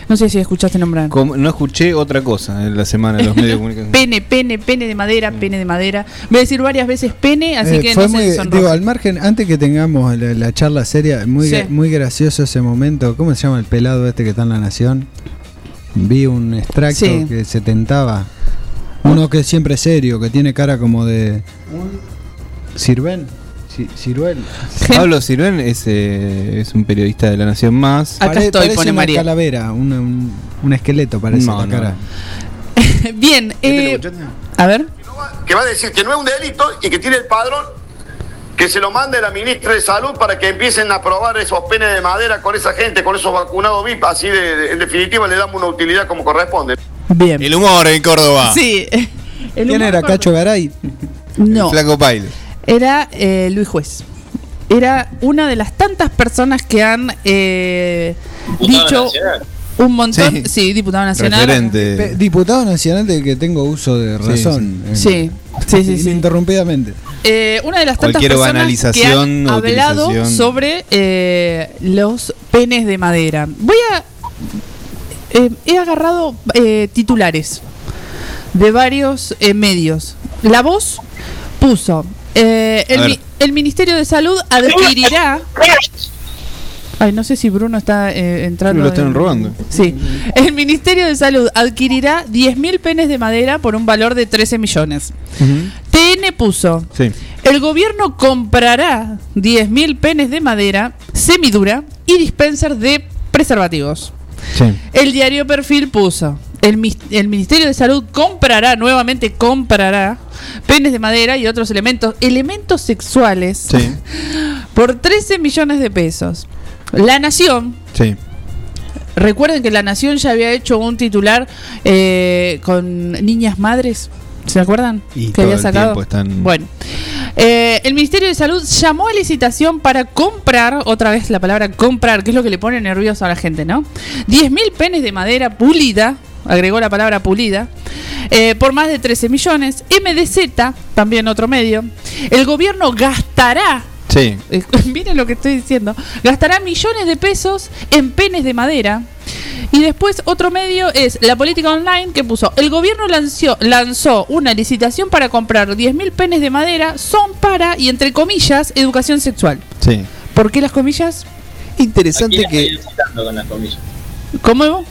No sé si escuchaste nombrar. Como- no escuché otra cosa en la semana de los medios de comunicación. Pene, pene, pene de madera, pene de madera. Voy a decir varias veces pene, así Eh, que fue no muy, se digo, al margen, antes que tengamos la, la charla seria, muy, Sí. muy gracioso ese momento. ¿Cómo se llama el pelado este que está en la Nación? Vi un extracto Sí. que se tentaba. Uno que es siempre serio, que tiene cara como de. ¿Sirven? Ciruel. Pablo Ciruén es, eh, es un periodista de La Nación Más. Pare- parece una calavera, una- un, un esqueleto parece No, la no. cara. Bien, eh, a ver. que va a decir que no es un delito y que tiene el padrón que se lo mande la ministra de Salud para que empiecen a probar esos penes de madera con esa gente, con esos vacunados VIP, así de, de- en definitiva le damos una utilidad como corresponde. Bien. El humor en Córdoba. Sí. El ¿Quién humor era Cacho Garay? No. Flaco Paile. Era eh, Luis Juez. Era una de las tantas personas que han eh, dicho nacional. un montón. Sí. Sí, diputado nacional. Pe- Diputado nacional del que tengo uso de Sí, razón. sí. Eh, Sí, sí, sí. Ininterrumpidamente. Eh, una de las tantas Cualquier personas que han hablado sobre eh, los penes de madera. Voy a. eh, he agarrado eh, titulares de varios eh, medios. La voz puso. Eh, el, Ministerio de Salud adquirirá. Ay, no sé si Bruno está eh, entrando. Lo están en- robando. Sí. El Ministerio de Salud adquirirá 10.000 penes de madera por un valor de 13 millones. TN puso. Sí. El gobierno comprará 10.000 penes de madera semidura y dispenser de preservativos. Sí. El diario Perfil puso. El, Ministerio de Salud comprará, nuevamente comprará, penes de madera y otros elementos, elementos sexuales, Sí. por 13 millones de pesos. La Nación, Sí. recuerden que La Nación ya había hecho un titular eh, con niñas madres, ¿se acuerdan? Y que todo había sacado. están- Bueno, eh, el Ministerio de Salud llamó a licitación para comprar, otra vez la palabra comprar, que es lo que le pone nervioso a la gente, ¿no? 10.000 penes de madera pulida, agregó la palabra pulida, eh, por más de 13 millones. MDZ, también otro medio. El gobierno gastará Sí. eh, miren lo que estoy diciendo, gastará millones de pesos en penes de madera. Y después otro medio es la política online que puso, el gobierno lanzó, lanzó una licitación para comprar 10.000 penes de madera, son para, y entre comillas, educación sexual. Sí. ¿Por qué las comillas? Interesante ¿A quién estarían citando con las comillas? ¿Cómo?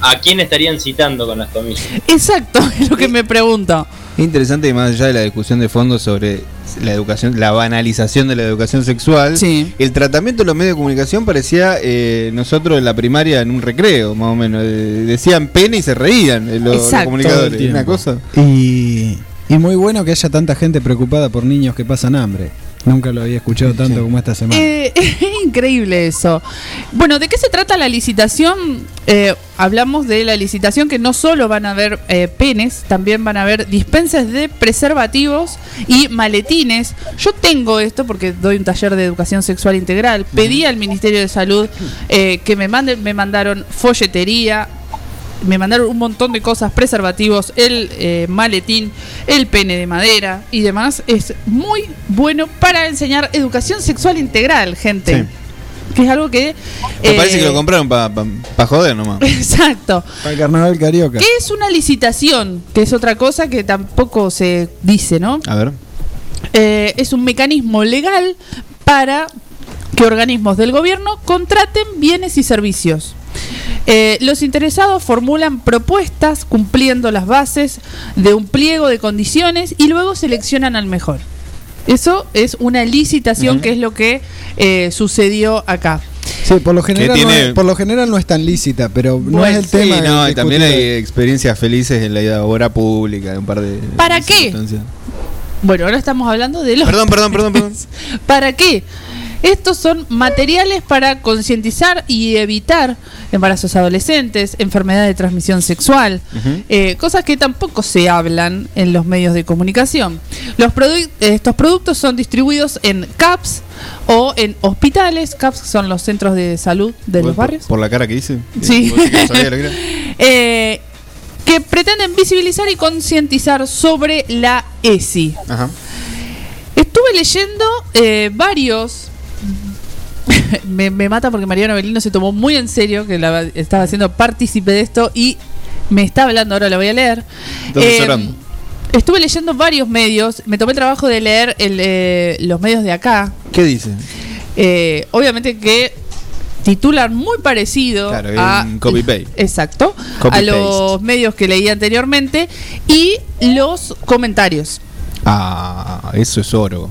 ¿A quién estarían citando con las comillas? Exacto, es lo que me pregunto. Interesante que más allá de la discusión de fondo sobre la educación, la banalización de la educación sexual, el tratamiento de los medios de comunicación parecía eh, nosotros en la primaria en un recreo, más o menos. Eh, decían pene y se reían eh, los, los Exacto. comunicadores. Una cosa. Y, y muy bueno que haya tanta gente preocupada por niños que pasan hambre. Nunca lo había escuchado tanto como esta semana. Eh, es increíble eso. Bueno, ¿de qué se trata la licitación? Eh, hablamos de la licitación que no solo van a haber eh, penes, también van a haber dispensas de preservativos y maletines. Yo tengo esto porque doy un taller de educación sexual integral. Pedí al Ministerio de Salud eh, que me manden, me mandaron folletería, me mandaron un montón de cosas, preservativos, el eh, maletín, el pene de madera y demás. Es muy bueno para enseñar educación sexual integral, gente. Que es algo que... Me eh, parece que lo compraron para joder nomás. Exacto. Para el carnaval carioca. ¿Qué es una licitación? Que es otra cosa que tampoco se dice, ¿no? A ver. Eh, es un mecanismo legal para que organismos del gobierno contraten bienes y servicios. Eh, los interesados formulan propuestas cumpliendo las bases de un pliego de condiciones y luego seleccionan al mejor. Eso es una licitación que es lo que eh, sucedió acá. Sí, por lo general, tiene- no es, por lo general no es tan lícita, pero no Bueno, es el tema. Sí, no, también hay experiencias felices en la obra pública, un par de. ¿Para qué? Bueno, ahora estamos hablando de los... Perdón, perdón, perdón, perdón. ¿Para qué? Estos son materiales para concientizar y evitar embarazos adolescentes, enfermedad de transmisión sexual, eh, cosas que tampoco se hablan en los medios de comunicación. Los produ- estos productos son distribuidos en CAPS o en hospitales. CAPS son los centros de salud de los Por- barrios. Por la cara que hice. Sí. Eh, que pretenden visibilizar y concientizar sobre la ESI. Ajá. Estuve leyendo eh, varios. me, me mata porque Mariano Belino se tomó muy en serio que la, estaba haciendo partícipe de esto y me está hablando, ahora lo voy a leer. Eh, estuve leyendo varios medios, me tomé el trabajo de leer el, eh, los medios de acá. ¿Qué dice? Eh, obviamente que titulan muy parecido Claro, a copy-paste. exacto Copy a los medios que leí anteriormente y los comentarios Ah, eso es oro.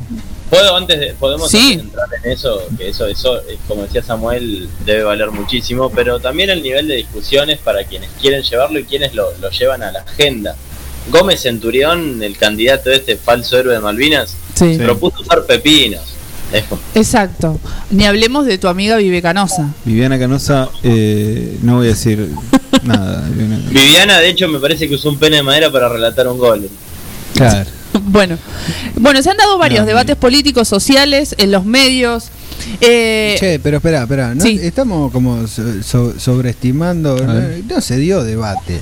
¿Puedo antes de, podemos Sí. entrar en eso? Que eso, eso, eh, como decía Samuel, debe valer muchísimo, pero también el nivel de discusiones para quienes quieren llevarlo y quienes lo, lo llevan a la agenda. Gómez Centurión, el candidato este falso héroe de Malvinas, Sí. propuso usar pepinos. Exacto. Ni hablemos de tu amiga Vive Canosa. Viviana Canosa, eh, no voy a decir nada. Viviana. Viviana, de hecho, me parece que usó un pene de madera para relatar un gol. Claro. Bueno, bueno, se han dado varios debates políticos, sociales, en los medios. Eh, Che, pero espera, espera, ¿no? estamos como so- so- sobreestimando, no, se dio debate.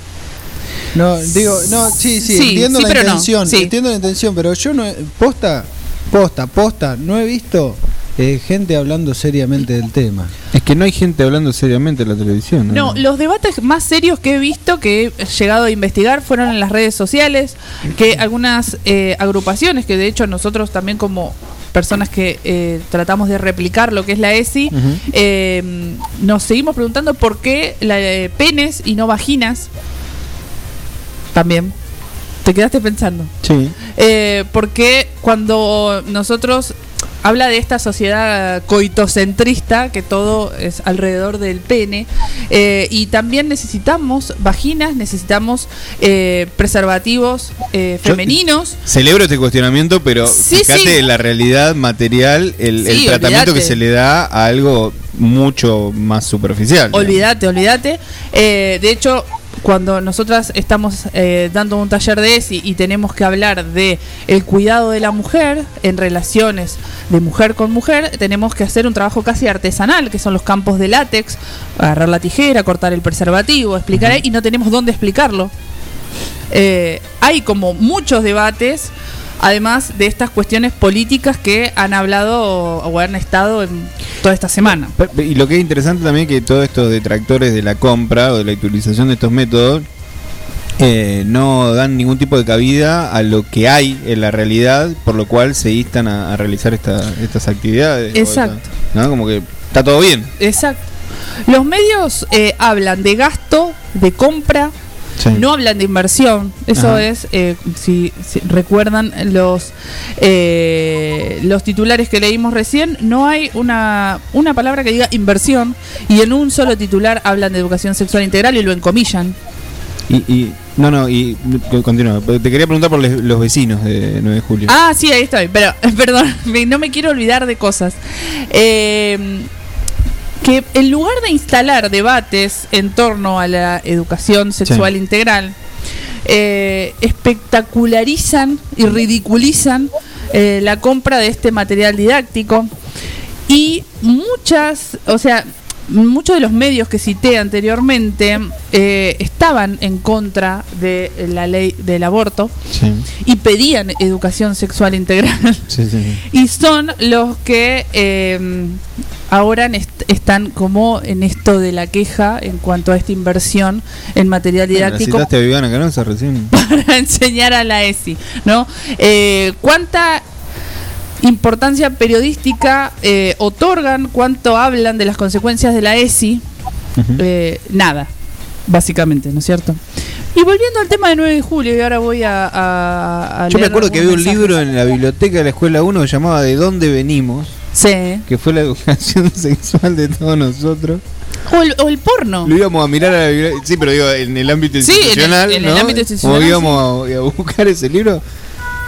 No, digo, no, sí, sí, Sí, entiendo sí, la intención, sí. entiendo la intención, pero yo no, posta, posta, posta, no he visto eh, gente hablando seriamente del tema. Es que no hay gente hablando seriamente en la televisión. No, los debates más serios que he visto, que he llegado a investigar, fueron en las redes sociales, que algunas eh, agrupaciones, que de hecho nosotros también como personas que eh, tratamos de replicar lo que es la ESI, eh, nos seguimos preguntando por qué la, eh, penes y no vaginas. También. Te quedaste pensando. Sí. Eh, porque cuando nosotros habla de esta sociedad coitocentrista, que todo es alrededor del pene, eh, y también necesitamos vaginas, necesitamos eh, preservativos eh, Yo- femeninos. Celebro este cuestionamiento, pero Sí, fíjate sí. la realidad material, el, tratamiento que se le da a algo mucho más superficial. Olvídate, olvídate. Eh, de hecho, cuando nosotras estamos eh, dando un taller de ESI y tenemos que hablar de el cuidado de la mujer en relaciones de mujer con mujer, tenemos que hacer un trabajo casi artesanal, que son los campos de látex, agarrar la tijera, cortar el preservativo, explicar y no tenemos dónde explicarlo. Eh, hay como muchos debates, además de estas cuestiones políticas que han hablado o han estado en toda esta semana. Y lo que es interesante también que todos estos detractores de la compra o de la utilización de estos métodos eh, no dan ningún tipo de cabida a lo que hay en la realidad, por lo cual se instan a, a realizar esta- estas actividades. Exacto. esta- ¿no? Como que está todo bien. Exacto. Los medios eh, hablan de gasto, de compra, Sí. no hablan de inversión. Eso Ajá. es, eh, si, si recuerdan los eh, los titulares que leímos recién, no hay una, una palabra que diga inversión y en un solo titular hablan de educación sexual integral y lo encomillan. Y, y- no, no, y continúa. Te quería preguntar por les- los vecinos de 9 de julio. Ah, sí, ahí estoy. Pero, perdón, me- no me quiero olvidar de cosas. Eh, que en lugar de instalar debates en torno a la educación sexual Sí. integral, eh, espectacularizan y ridiculizan eh, la compra de este material didáctico y muchas, o sea, muchos de los medios que cité anteriormente eh, estaban en contra de la ley del aborto Sí, y pedían educación sexual integral sí, sí. y son los que eh, ahora est- están como en esto de la queja en cuanto a esta inversión en material Bueno, didáctico citaste a Viviana recién. para enseñar a la ESI, ¿no? Eh, ¿Cuánta importancia periodística eh, otorgan? ¿Cuánto hablan de las consecuencias de la ESI? Eh, nada, básicamente, ¿no es cierto? Y volviendo al tema de 9 de julio, y ahora voy a... a- a Yo me acuerdo que había un libro en la biblioteca de la escuela 1 que llamaba ¿De dónde venimos? Sí. Que fue la educación sexual de todos nosotros. O el, o el porno. Lo íbamos a mirar a la biblioteca. Sí, pero digo, en el ámbito Sí, en el- institucional. en el ámbito institucional, Como íbamos a, a buscar ese libro.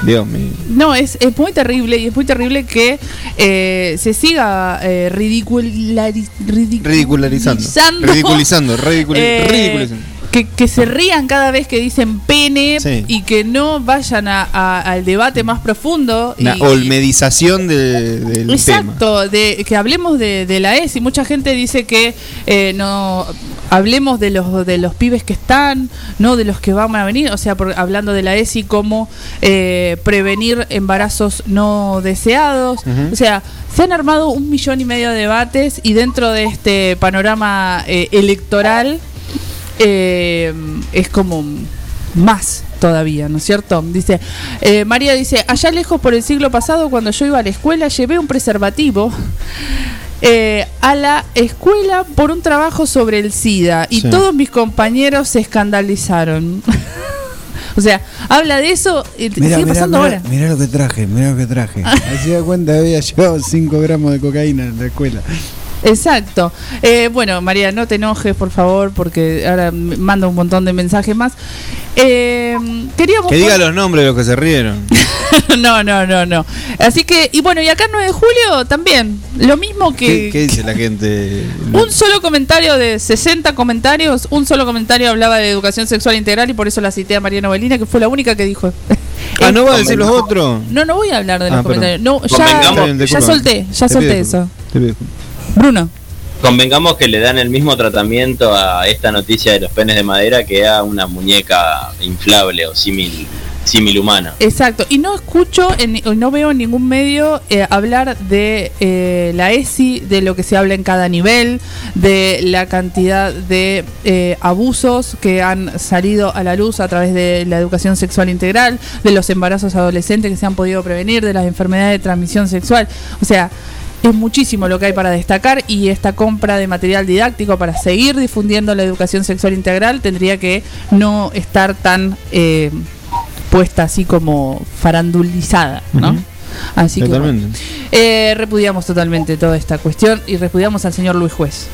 Dios mío. No, es, es muy terrible y es muy terrible que eh, se siga eh, ridiculari- Ridicularizando. ridiculizando. Ridiculizando. ridiculi- Eh, ridiculizando. Que, que se rían cada vez que dicen pene Sí. y que no vayan a- a- al debate más profundo. y- Una olmedización de- del tema. Exacto, de que hablemos de, de la ESI. Mucha gente dice que eh, no hablemos de los de los pibes que están, no de los que van a venir. O sea, por- hablando de la ESI como eh, prevenir embarazos no deseados. O sea, se han armado un millón y medio de debates y dentro de este panorama eh, electoral eh, es como más todavía, ¿no es cierto? Dice, eh, María dice, allá lejos por el siglo pasado, cuando yo iba a la escuela, llevé un preservativo eh, a la escuela por un trabajo sobre el SIDA y Sí. todos mis compañeros se escandalizaron. O sea, habla de eso y Mirá, sigue pasando mirá, ahora. mirá lo que traje, mirá lo que traje. Así da cuenta había llevado 5 gramos de cocaína en la escuela. Exacto. Eh, bueno, María, no te enojes, por favor, porque ahora manda un montón de mensajes más. Eh, queríamos. Que diga los nombres de los que se rieron. no, no, no, no. Así que, y bueno, y acá 9 de julio también. Lo mismo ¿Qué, que. qué dice la gente? Un solo comentario de 60 comentarios, un solo comentario hablaba de educación sexual integral y por eso la cité a María Novelina, que fue la única que dijo. Ah, ¿no va a decir los otros? No, no voy a hablar de los Ah, perdón. comentarios. No, ya, bien, ya solté, ya Te solté pido eso. Te pido. Bruno. Convengamos que le dan el mismo tratamiento a esta noticia de los penes de madera que a una muñeca inflable o símil símil humana. Exacto, y no escucho, en- no veo en ningún medio eh, hablar de eh, la ESI, de lo que se habla en cada nivel, de la cantidad de eh, abusos que han salido a la luz a través de la educación sexual integral, de los embarazos adolescentes que se han podido prevenir, de las enfermedades de transmisión sexual. O sea, es muchísimo lo que hay para destacar y esta compra de material didáctico para seguir difundiendo la educación sexual integral tendría que no estar tan eh, puesta así como farandulizada, ¿no? Así Totalmente. que bueno. Eh, repudiamos totalmente toda esta cuestión y repudiamos al señor Luis Juez.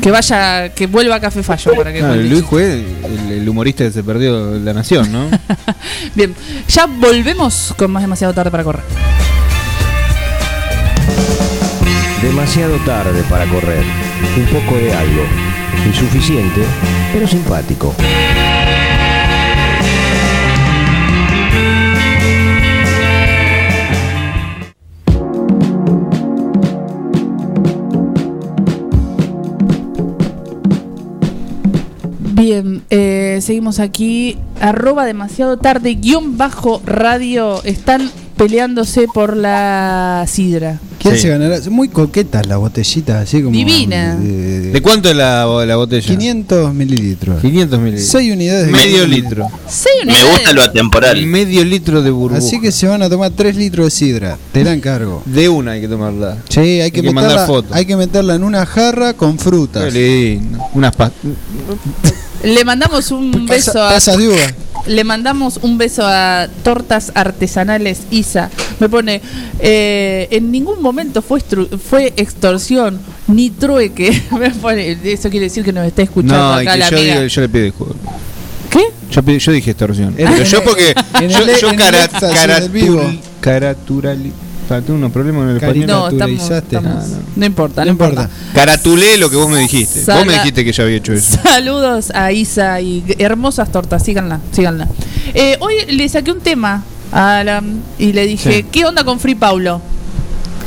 Que vaya, que vuelva a Café Fallo para que No, Luis Juez, el, el humorista que se perdió la nación, ¿no? Bien, ya volvemos con más demasiado tarde para correr. Demasiado tarde para correr. Un poco de algo. Insuficiente, pero simpático. Bien, eh, seguimos aquí. Arroba demasiado tarde, guion bajo radio. Están peleándose por la sidra. ¿Quién se ganará? Muy coquetas las botellitas, así como. Divina. de- ¿De cuánto es la, la botella? 500 mililitros. 500 mililitros. 6 unidades de Medio litro. Me gusta lo atemporal. Medio litro de burbuja. Así que se van a tomar 3 litros de sidra. Te la encargo. De una hay que tomarla. Sí, hay que, mandar meterla, fotos. hay que meterla en una jarra con frutas. Unas pas- Le mandamos un beso a. tazas de uva. Le mandamos un beso a Tortas Artesanales Isa. Me pone, eh, en ningún momento fue, estru- fue extorsión ni trueque. Me pone, eso quiere decir que nos está escuchando No, y acá que la yo, amiga. digo- yo le pido disculpas. ¿Qué? Yo, dije extorsión. Pero yo porque. yo, cara- caratul- caraturali- pa, Tengo unos problemas con el español. No, estamos, estamos- Ah, no importa, no, No importa. importa. Caratulé lo que vos me dijiste. Sala- Vos me dijiste que yo había hecho eso. Saludos a Isa y hermosas tortas, síganla, síganla. Eh, hoy le saqué un tema a Alan y le dije, Sí. ¿qué onda con Free Paulo?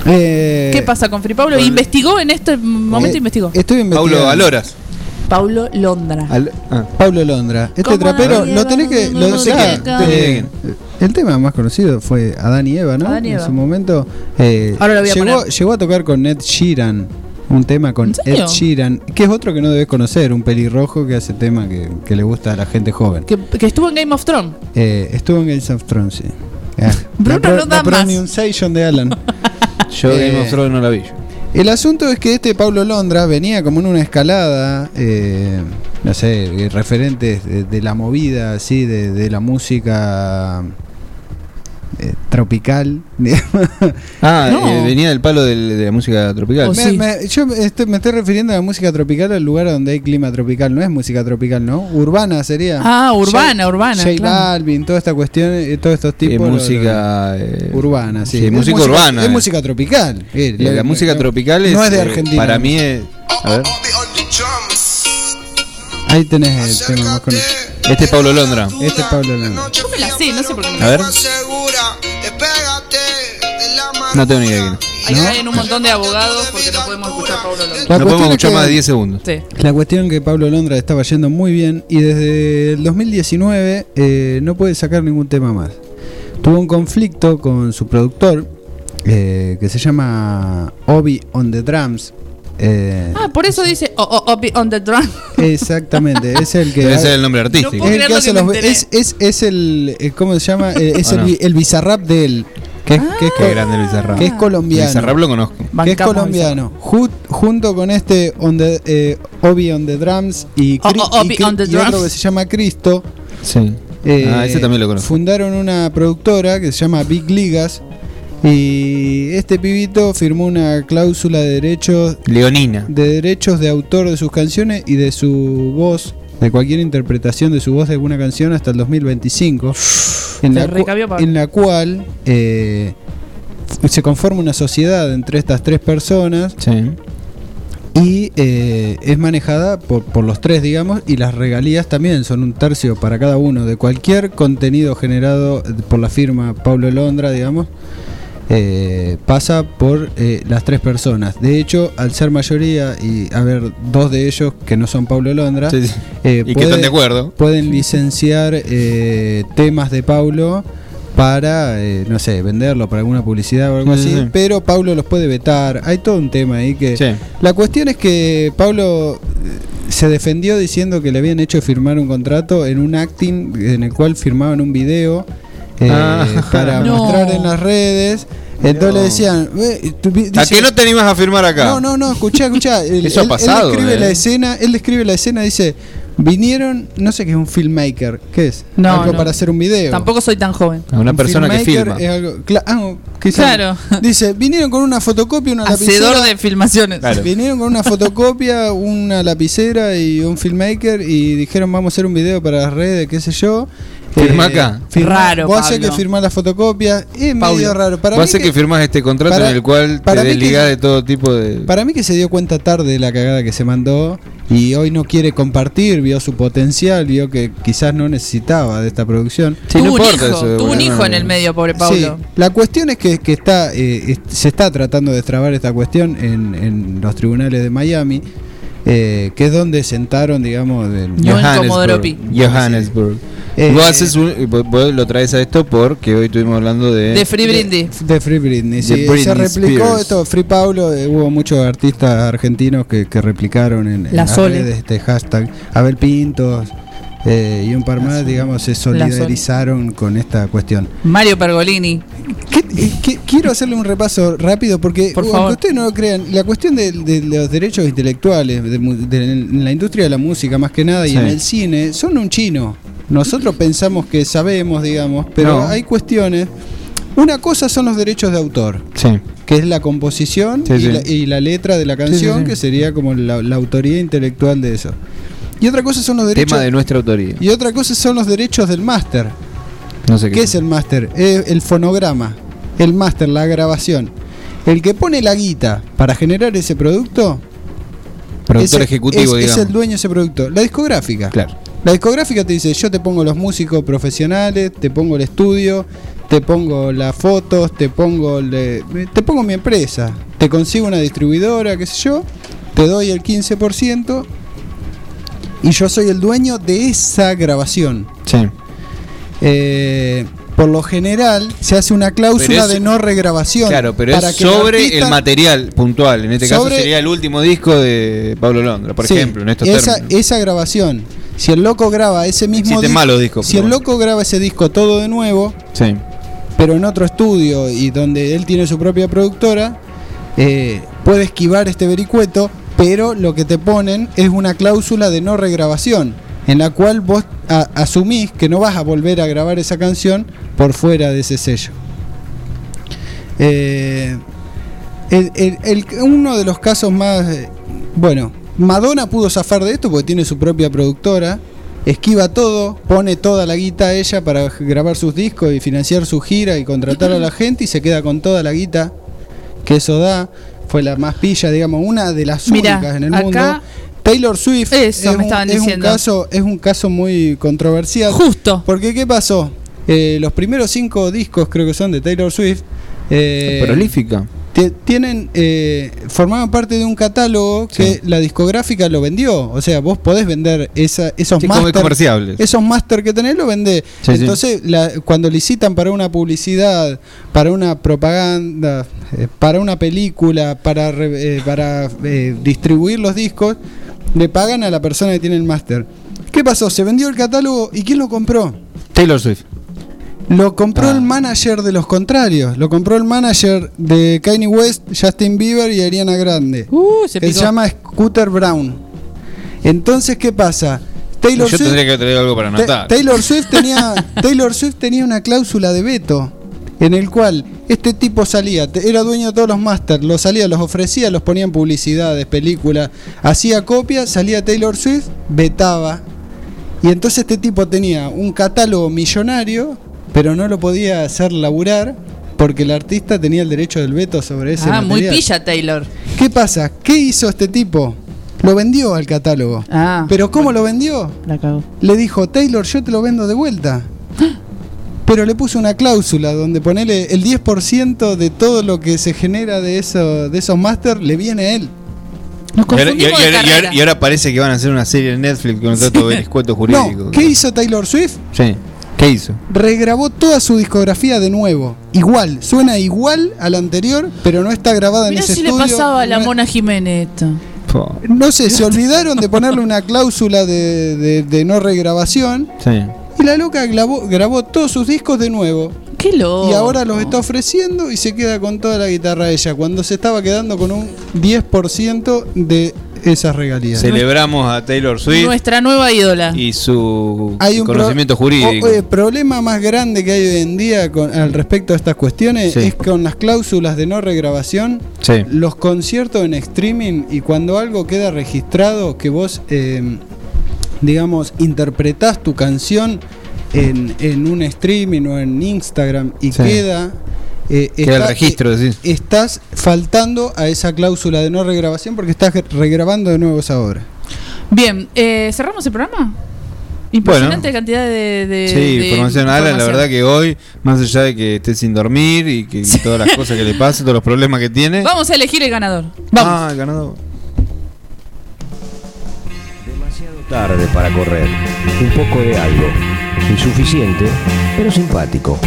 Eh, ¿Qué pasa con Free Paulo? con- investigó en este momento, eh, investigó. Estoy investigando. Paulo Aloras. Paulo Londra. Al- ah. Pablo Londra. Este ¿Cómo trapero, lo tenés que. Lo, o sea, eh, el tema más conocido fue Adán y Eva, ¿no? Adán y en Eva. su momento. eh, Ahora lo voy a llegó, poner. llegó a tocar con Ed Sheeran. Un tema con ¿En? Ed Sheeran, que es otro que no debes conocer, un pelirrojo que hace tema que, que le gusta a la gente joven. Que, que estuvo en Game of Thrones. Eh, estuvo en Games of Thrones, sí. Ah, Bruno la, pro- no da la más. pronunciation de Alan. Yo Eh, Game of Thrones no la vi. El asunto es que este Pablo Londra venía como en una escalada, eh, no sé, referentes de, de la movida, así, de, de la música eh, tropical. Ah, No. eh, venía del palo del- de la música tropical. Oh, Me- sí. me- yo me estoy, me estoy refiriendo a la música tropical al lugar donde hay clima tropical. No es música tropical, ¿no? Urbana sería. Ah, urbana, J- urbana, J claro. Balvin, toda esta cuestión, eh, todos estos Eh, tipos. lo- música eh, urbana, sí. sí, Es música urbana, Es eh. música tropical. Eh, La, música tropical es, No es de Argentina. Para mí es. A ver. Ahí tenés el tema más conocido. Este es Pablo Londra. Este es Pablo Londra. Yo me la sé, no sé por qué me A ver. No tengo ni idea de quién es. Ahí ¿No? caen un montón de abogados porque no podemos escuchar a Paulo Londra. La No podemos es escuchar que- más de 10 segundos. Sí. La cuestión que Pablo Londra estaba yendo muy bien y desde el 2019 eh, no puede sacar ningún tema más. Tuvo un conflicto con su productor eh, que se llama Obi on the Drums. Eh, Ah, por eso dice oh, oh, oh, on the drum. Exactamente, es el que Debe ser el nombre artístico. No es el que hace que los es, es, es el eh, ¿cómo se llama? Eh, es ¿O el, no? el bizarrap de él. Que es, que es Qué grande el Bizarrap. que es colombiano. Bizarrap lo conozco. que es colombiano. Ju- junto con este on the, eh, Obi on the drums y, Oh, Cri- oh, y Obi Cri- on the y otro drums. que se llama Cristo. Sí. eh, Ah, ese también lo conozco. Fundaron una productora que se llama Big Ligas. Y este pibito firmó una cláusula de derechos Leonina. de derechos de autor de sus canciones y de su voz, de cualquier interpretación de su voz de alguna canción hasta el 2025, en, la, recabió, en la cual eh, se conforma una sociedad entre estas tres personas y eh, es manejada por, por los tres, digamos, y las regalías también son un tercio para cada uno de cualquier contenido generado por la firma Pablo Londra, digamos. Eh, pasa por eh, las tres personas. De hecho, al ser mayoría y haber dos de ellos que no son Pablo Londra, Sí, sí. eh, Y que están de acuerdo. pueden licenciar eh, temas de Paulo para, eh, no sé, venderlo para alguna publicidad o algo Sí, sí, así, sí. pero Paulo los puede vetar. Hay todo un tema ahí que... La cuestión es que Pablo se defendió diciendo que le habían hecho firmar un contrato en un acting en el cual firmaban un video eh, Ah. para No. mostrar en las redes. Entonces le decían, "Eh, tú ¿A qué no te animas a firmar acá? no, no, no, escuchá, escuchá. Él, Eso ha pasado, Él describe eh. la escena, él describe la escena, dice, vinieron, no sé qué es un filmmaker, ¿qué es? No, algo no. para hacer un video. Tampoco soy tan joven. Una Un persona que filma. es algo- ah, Claro. Dice, vinieron con una fotocopia, una Hacedor lapicera. de filmaciones. Vinieron con una fotocopia, una lapicera y un filmmaker y dijeron vamos a hacer un video para las redes, qué sé yo. Firma acá. firma- Raro, Vos hacés Pablo. que firmar la fotocopia. Es Paulo, medio raro. Para Vos haces que, firmas este contrato para- en el cual te para que- desligás de todo tipo de. Para mí que se dio cuenta tarde de la cagada que se mandó y hoy no quiere compartir, vio su potencial, vio que quizás no necesitaba de esta producción. tuvo un hijo, tuvo un hijo en el medio, pobre Paulo. Sí, la cuestión es que, que está, eh, se está tratando de destrabar esta cuestión en, en los tribunales de Miami, eh, que es donde sentaron, digamos, del Johannesburg. Johannesburg. Eh, vos, haces un- vos- vos lo traes a esto porque hoy estuvimos hablando de. De Free Britney. De Free Britney, sí. De Britney se replicó Spears. esto, Free Paulo, eh, hubo muchos artistas argentinos que, que replicaron en, en La las redes este hashtag. Abel Pintos eh, y un par más, digamos, se solidarizaron con esta cuestión. Mario Pergolini. Eh, quiero hacerle un repaso rápido porque, Por aunque ustedes no lo crean, la cuestión de, de los derechos intelectuales de en la industria de la música más que nada y Sí. en el cine son un chino. Nosotros pensamos que sabemos, digamos, pero No. hay cuestiones. Una cosa son los derechos de autor, Sí. que es la composición Sí, y, sí. La, y la letra de la canción, sí, sí. que sería como la, la autoría intelectual de eso. Y otra cosa son los derechos. Tema de nuestra autoría. Y otra cosa son los derechos del máster. No sé ¿Qué qué. es el máster? Es el fonograma, el máster, la grabación. El que pone la guita para generar ese producto. Productor es- ejecutivo, es, es digamos. el dueño de ese producto. La discográfica. Claro. La discográfica te dice, yo te pongo los músicos profesionales, te pongo el estudio, te pongo las fotos, te pongo le- te pongo mi empresa, te consigo una distribuidora, qué sé yo, te doy el 15% y yo soy el dueño de esa grabación. Sí. Eh, por lo general se hace una cláusula es- de no regrabación. Claro, pero para es que sobre el, artista- material puntual. En este caso sería el último disco de Pablo Londra, por Sí, ejemplo, en estos esa, términos. esa grabación, si el loco graba ese mismo Existen dis- malos discos, si el loco graba ese disco todo de nuevo, Sí. pero en otro estudio y donde él tiene su propia productora, eh, puede esquivar este vericueto, pero lo que te ponen es una cláusula de no regrabación, en la cual vos a- asumís que no vas a volver a grabar esa canción por fuera de ese sello. Eh, el- el- el- uno de los casos más... eh, bueno, Madonna pudo zafar de esto porque tiene su propia productora. Esquiva todo, pone toda la guita a ella para grabar sus discos y financiar su gira y contratar a la gente y se queda con toda la guita que eso da. Fue la más pilla, digamos, una de las Mirá, únicas en el acá- mundo. Taylor Swift Eso es, me un, es un caso es un caso muy controversial. Justo. Porque ¿qué pasó? Eh, los primeros cinco discos creo que son de Taylor Swift. eh, Prolífica. Tienen eh, formaban parte de un catálogo que la discográfica lo vendió o sea vos podés vender esa, esos Sí, comerciables. esos máster que tenés lo vendés Sí, entonces la- cuando licitan para una publicidad para una propaganda eh, para una película para re- eh, para eh, distribuir los discos le pagan a la persona que tiene el máster ¿qué pasó? se vendió el catálogo y quién lo compró Taylor Swift. Lo compró el manager de los contrarios. Lo compró el manager de Kanye West, Justin Bieber y Ariana Grande. Uh, se que se llama Scooter Brown. Entonces, ¿qué pasa? Taylor Yo Swift, tendría que traer algo para Ta- anotar. Taylor Swift tenía Taylor Swift tenía una cláusula de veto en el cual este tipo salía, era dueño de todos los masters, los salía, los ofrecía, los ponía en publicidades, películas, hacía copias, salía Taylor Swift, vetaba. Y entonces este tipo tenía un catálogo millonario, pero no lo podía hacer laburar porque el artista tenía el derecho del veto sobre ese Ah, muy pilla Taylor. ¿Qué pasa? ¿Qué hizo este tipo? Lo vendió al catálogo. Ah. ¿Pero cómo lo vendió? La. Le dijo, Taylor, yo te lo vendo de vuelta. Pero le puso una cláusula donde ponele el 10% de todo lo que se genera de, eso, de esos máster le viene a él. Nos Y ahora, y ahora- de y ahora- carrera. y ahora parece que van a hacer una serie en Netflix con trato de descuento jurídico. No, ¿qué hizo Taylor Swift? Sí. ¿Qué hizo? Regrabó toda su discografía de nuevo. Igual, suena igual a la anterior, pero no está grabada en ese si le estudio. pasaba a la Mona Jiménez esto. No sé, se olvidaron de ponerle una cláusula de, de- de no regrabación Sí. y la loca grabó, grabó todos sus discos de nuevo. Qué loco. Y ahora los está ofreciendo y se queda con toda la guitarra ella, cuando se estaba quedando con un 10% de esas regalías. Celebramos a Taylor Swift Nuestra nueva ídola. y su Hay un pro- conocimiento jurídico. O- el problema más grande que hay hoy en día con, al respecto a estas cuestiones Sí. es con las cláusulas de no regrabación, Sí. los conciertos en streaming y cuando algo queda registrado, que vos, eh, digamos, interpretás tu canción en, en un streaming o en Instagram y Sí. queda... eh, el registro, eh, decís. Estás faltando a esa cláusula de no regrabación porque estás regrabando de nuevo esa obra. Bien, eh, ¿cerramos el programa? Impresionante cantidad de, de- Sí, de información. Alan, la verdad que hoy, más allá de que esté sin dormir y que y todas las cosas que le pasan, todos los problemas que tiene. Vamos a elegir el ganador. Vamos. Ah, el ganador. Tarde para correr. Un poco de algo. Insuficiente, pero simpático.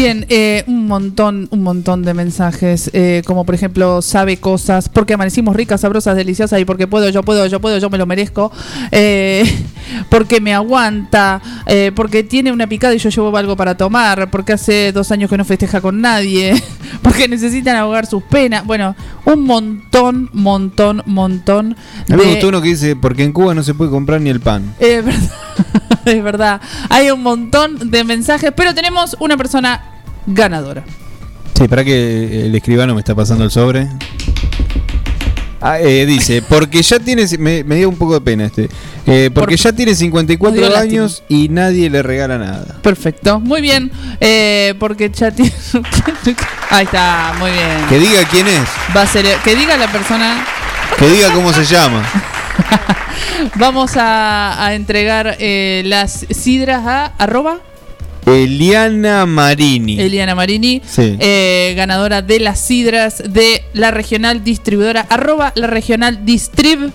Bien, eh, un montón, un montón de mensajes, eh, como por ejemplo, sabe cosas, porque amanecimos ricas, sabrosas, deliciosas y porque puedo, yo puedo, yo puedo, yo me lo merezco, eh, porque me aguanta, eh, porque tiene una picada y yo llevo algo para tomar, porque hace dos años que no festeja con nadie, porque necesitan ahogar sus penas, bueno, un montón, montón, montón A mí me de- gustó uno que dice, porque en Cuba no se puede comprar ni el pan. es verdad, es verdad. Hay un montón de mensajes, pero tenemos una persona ganadora. Sí, para que el escribano me está pasando el sobre. Ah, eh, dice, porque ya tiene, me, me dio un poco de pena este, Eh, porque ya tiene nos 54 dio lástima. años y nadie le regala nada. Perfecto, muy bien. eh, porque ya tiene. Ahí está, muy bien. Que diga quién es, Va a ser, que diga la persona. que diga cómo se llama. Vamos a, a entregar las sidras a arroba Eliana Marini. Eliana Marini, Sí. eh, ganadora de las sidras de la regional distribuidora, arroba la regional distrib.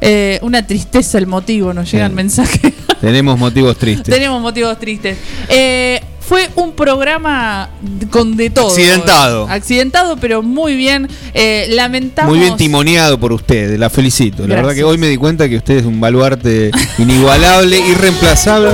Eh, una tristeza el motivo, nos llegan mensajes. Tenemos motivos tristes. Tenemos motivos tristes. Eh, fue un programa con de todo. Accidentado. Accidentado, pero muy bien. Eh, lamentamos. Muy bien timoneado por usted, la felicito. La verdad que hoy me di cuenta que usted es un baluarte inigualable, irreemplazable.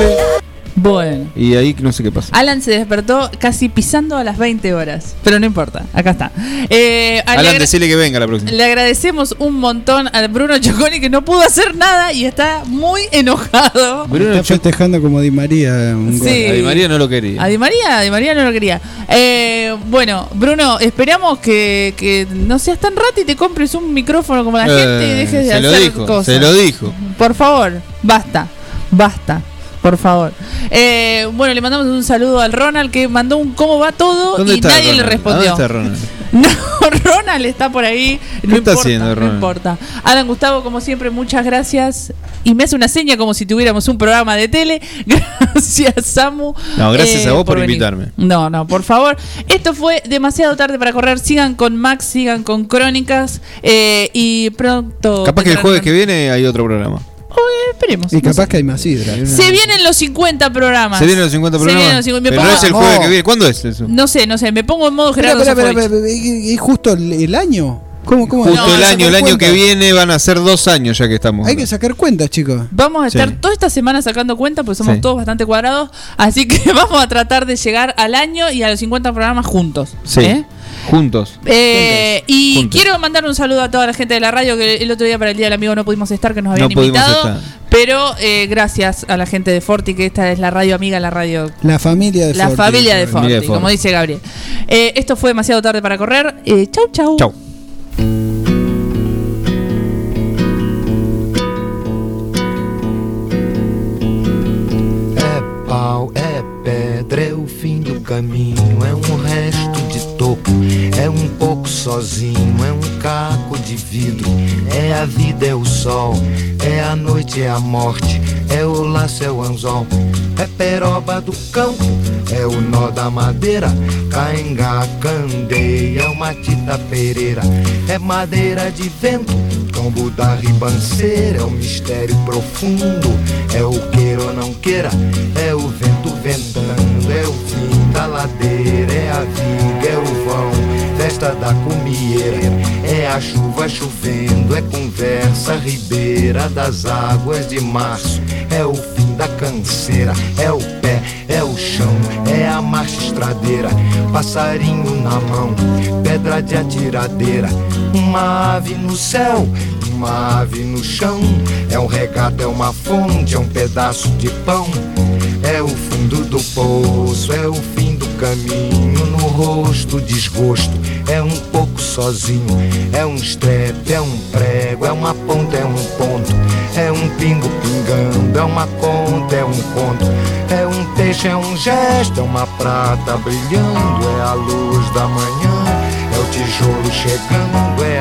Bueno. Y ahí no sé qué pasa. Alan se despertó casi pisando a las 20 horas. Pero no importa, acá está. Eh, Alan, decirle que venga la próxima. Le agradecemos un montón a Bruno Choconi que no pudo hacer nada y está muy enojado. Está festejando como Di María. Un. Sí. A Di María no lo quería. A Di María, Di María no lo quería. Eh, bueno, Bruno, esperamos que, que no seas tan rato y te compres un micrófono como la Eh, gente y dejes de se lo hacer dijo, cosas. se lo dijo. Por favor, basta, basta. Por favor. Eh, bueno, le mandamos un saludo al Ronald que mandó un cómo va todo ¿Dónde y nadie le respondió. ¿Dónde está Ronald? No, Ronald está por ahí. ¿Qué no está importa, haciendo, No Ronald? importa. Alan Gustavo, como siempre, muchas gracias. Y me hace una seña como si tuviéramos un programa de tele. Gracias, Samu. No, gracias eh, a vos por, venir. invitarme. No, no, por favor. Esto fue demasiado tarde para correr. Sigan con Max, sigan con Crónicas. eh, y pronto. Capaz que el jueves que viene hay otro programa. Oye, esperemos. Y capaz que hay más sidra. Se vienen los 50 programas. ¿Se vienen los 50 Se programas? vienen los 50. Me Pero pongo- no es el jueves que viene. ¿Cuándo es eso? No sé, no sé. Me pongo en modo Gerardo espera, espera, Sofovich. espera, ¿Es justo el, el año? ¿Cómo, cómo? Justo No, el año, el año cuenta. que viene van a ser dos años ya que estamos. Hay que sacar cuentas, chicos. Vamos a Sí. estar toda esta semana sacando cuenta porque somos Sí. todos bastante cuadrados. Así que vamos a tratar de llegar al año y a los 50 programas juntos. Sí. ¿eh? Juntos. Eh, y Juntos. quiero mandar un saludo a toda la gente de la radio que el otro día para el Día del Amigo no pudimos estar, que nos habían No invitado. Pero eh, gracias a la gente de Forti, que esta es la radio amiga, la radio La familia de la Forti. familia de Forti, Familia de Forti. como dice Gabriel. Eh, esto fue demasiado tarde para correr. Eh, chau, chau. Chau. É pau, é pedra, é o fim do caminho, é um resto de topo, é um pouco sozinho, é um caco de vidro, é a vida, é o sol, é a noite, é a morte, é o laço, é o anzol, é peroba do campo, é o nó da madeira, caenga, candeia, é uma tita pereira, é madeira de vento, tombo da ribanceira, é o mistério profundo, é o queira ou não queira, é o vento ventando, é o fim da ladeira, é a viga, é o vão, festa da comieira, é a chuva chovendo, é conversa ribeira das águas de março, é o fim da canseira, é o pé, é o chão, é a marcha estradeira, passarinho na mão, pedra de atiradeira, uma ave no céu, uma ave no chão, é um regato, é uma fonte, é um pedaço de pão, é o fundo do poço, é o fim do caminho, no rosto desgosto, é um pouco sozinho, é um estrepe, é um prego, é uma ponta, é um ponto, é um pingo pingando, é uma conta, é um conto, é um peixe, é um gesto, é uma prata brilhando, é a luz da manhã. É o tijolo chegando,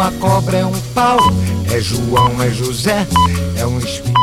Uma cobra, é um pau, é João, é José, é um espinho.